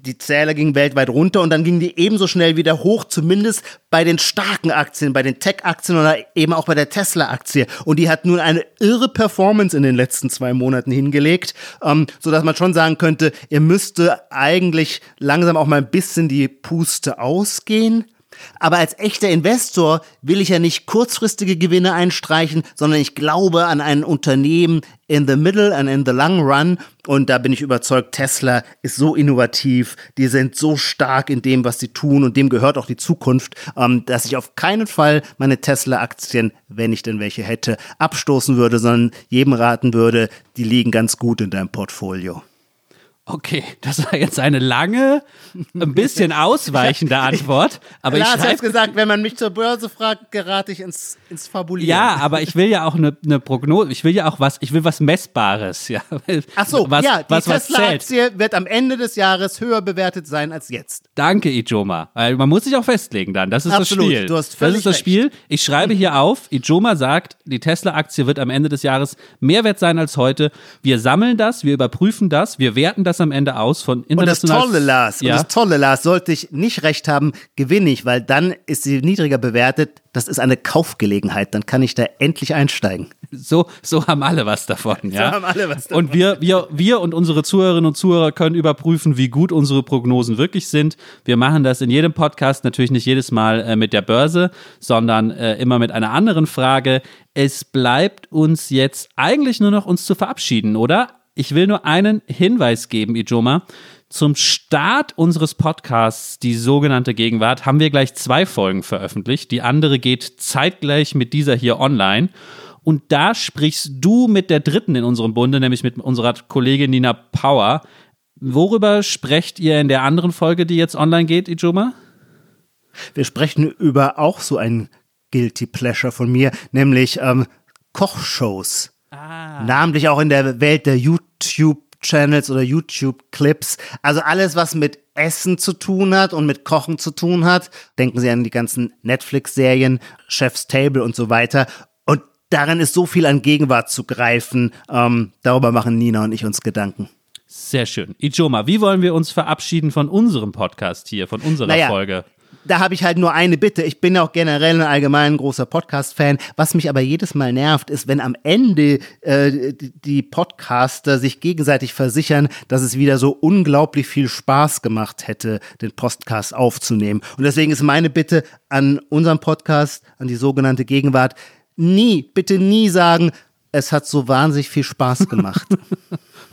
die Zähler gingen weltweit runter und dann gingen die ebenso schnell wieder hoch, zumindest bei den starken Aktien, bei den Tech-Aktien oder eben auch bei der Tesla-Aktie. Und die hat nun eine irre Performance in den letzten zwei Monaten hingelegt, ähm, sodass man schon sagen könnte, ihr müsste eigentlich langsam auch mal ein bisschen die Puste ausgehen. Aber als echter Investor will ich ja nicht kurzfristige Gewinne einstreichen, sondern ich glaube an ein Unternehmen in the middle and in the long run. Und da bin ich überzeugt, Tesla ist so innovativ, die sind so stark in dem, was sie tun und dem gehört auch die Zukunft, ähm, dass ich auf keinen Fall meine Tesla-Aktien, wenn ich denn welche hätte, abstoßen würde, sondern jedem raten würde, die liegen ganz gut in deinem Portfolio. Okay, das war jetzt eine lange, ein bisschen ausweichende Antwort. Aber Lars ich hat gesagt, wenn man mich zur Börse fragt, gerate ich ins, ins Fabulieren. Ja, aber ich will ja auch eine, eine Prognose, ich will ja auch was, ich will was Messbares. Ja. Ach so, was, ja, die Tesla-Aktie wird am Ende des Jahres höher bewertet sein als jetzt. Danke, Ijoma. Weil man muss sich auch festlegen dann, das ist Absolut, das Spiel. Du hast völlig das ist das Spiel. Ich schreibe hier auf, Ijoma sagt, die Tesla-Aktie wird am Ende des Jahres mehr wert sein als heute. Wir sammeln das, wir überprüfen das, wir werten das das am Ende aus von international. Und das Tolle, Lars, ja? und das Tolle, Lars, sollte ich nicht recht haben, gewinne ich, weil dann ist sie niedriger bewertet. Das ist eine Kaufgelegenheit. Dann kann ich da endlich einsteigen. So, so haben alle was davon, ja. So haben alle was davon. Und wir, wir, wir und unsere Zuhörerinnen und Zuhörer können überprüfen, wie gut unsere Prognosen wirklich sind. Wir machen das in jedem Podcast, natürlich nicht jedes Mal äh, mit der Börse, sondern äh, immer mit einer anderen Frage. Es bleibt uns jetzt eigentlich nur noch uns zu verabschieden, oder? Ich will nur einen Hinweis geben, Ijoma. Zum Start unseres Podcasts, die sogenannte Gegenwart, haben wir gleich zwei Folgen veröffentlicht. Die andere geht zeitgleich mit dieser hier online. Und da sprichst du mit der dritten in unserem Bunde, nämlich mit unserer Kollegin Nina Power. Worüber sprecht ihr in der anderen Folge, die jetzt online geht, Ijoma? Wir sprechen über auch so ein Guilty Pleasure von mir, nämlich ähm, Kochshows. Ah. Namentlich auch in der Welt der YouTube-Channels oder YouTube-Clips. Also alles, was mit Essen zu tun hat und mit Kochen zu tun hat. Denken Sie an die ganzen Netflix-Serien, Chef's Table und so weiter. Und darin ist so viel an Gegenwart zu greifen. Ähm, darüber machen Nina und ich uns Gedanken. Sehr schön. Ijoma, wie wollen wir uns verabschieden von unserem Podcast hier, von unserer naja, Folge? Da habe ich halt nur eine Bitte. Ich bin auch generell ein allgemein großer Podcast-Fan. Was mich aber jedes Mal nervt, ist, wenn am Ende äh, die Podcaster sich gegenseitig versichern, dass es wieder so unglaublich viel Spaß gemacht hätte, den Podcast aufzunehmen. Und deswegen ist meine Bitte an unseren Podcast, an die sogenannte Gegenwart, nie, bitte nie sagen, es hat so wahnsinnig viel Spaß gemacht.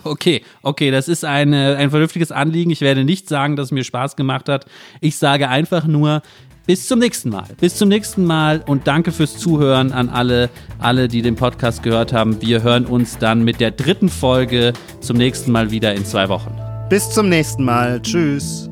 Okay, okay, das ist eine, ein vernünftiges Anliegen. Ich werde nicht sagen, dass es mir Spaß gemacht hat. Ich sage einfach nur, bis zum nächsten Mal. Bis zum nächsten Mal und danke fürs Zuhören an alle, alle, die den Podcast gehört haben. Wir hören uns dann mit der dritten Folge zum nächsten Mal wieder in zwei Wochen. Bis zum nächsten Mal. Tschüss.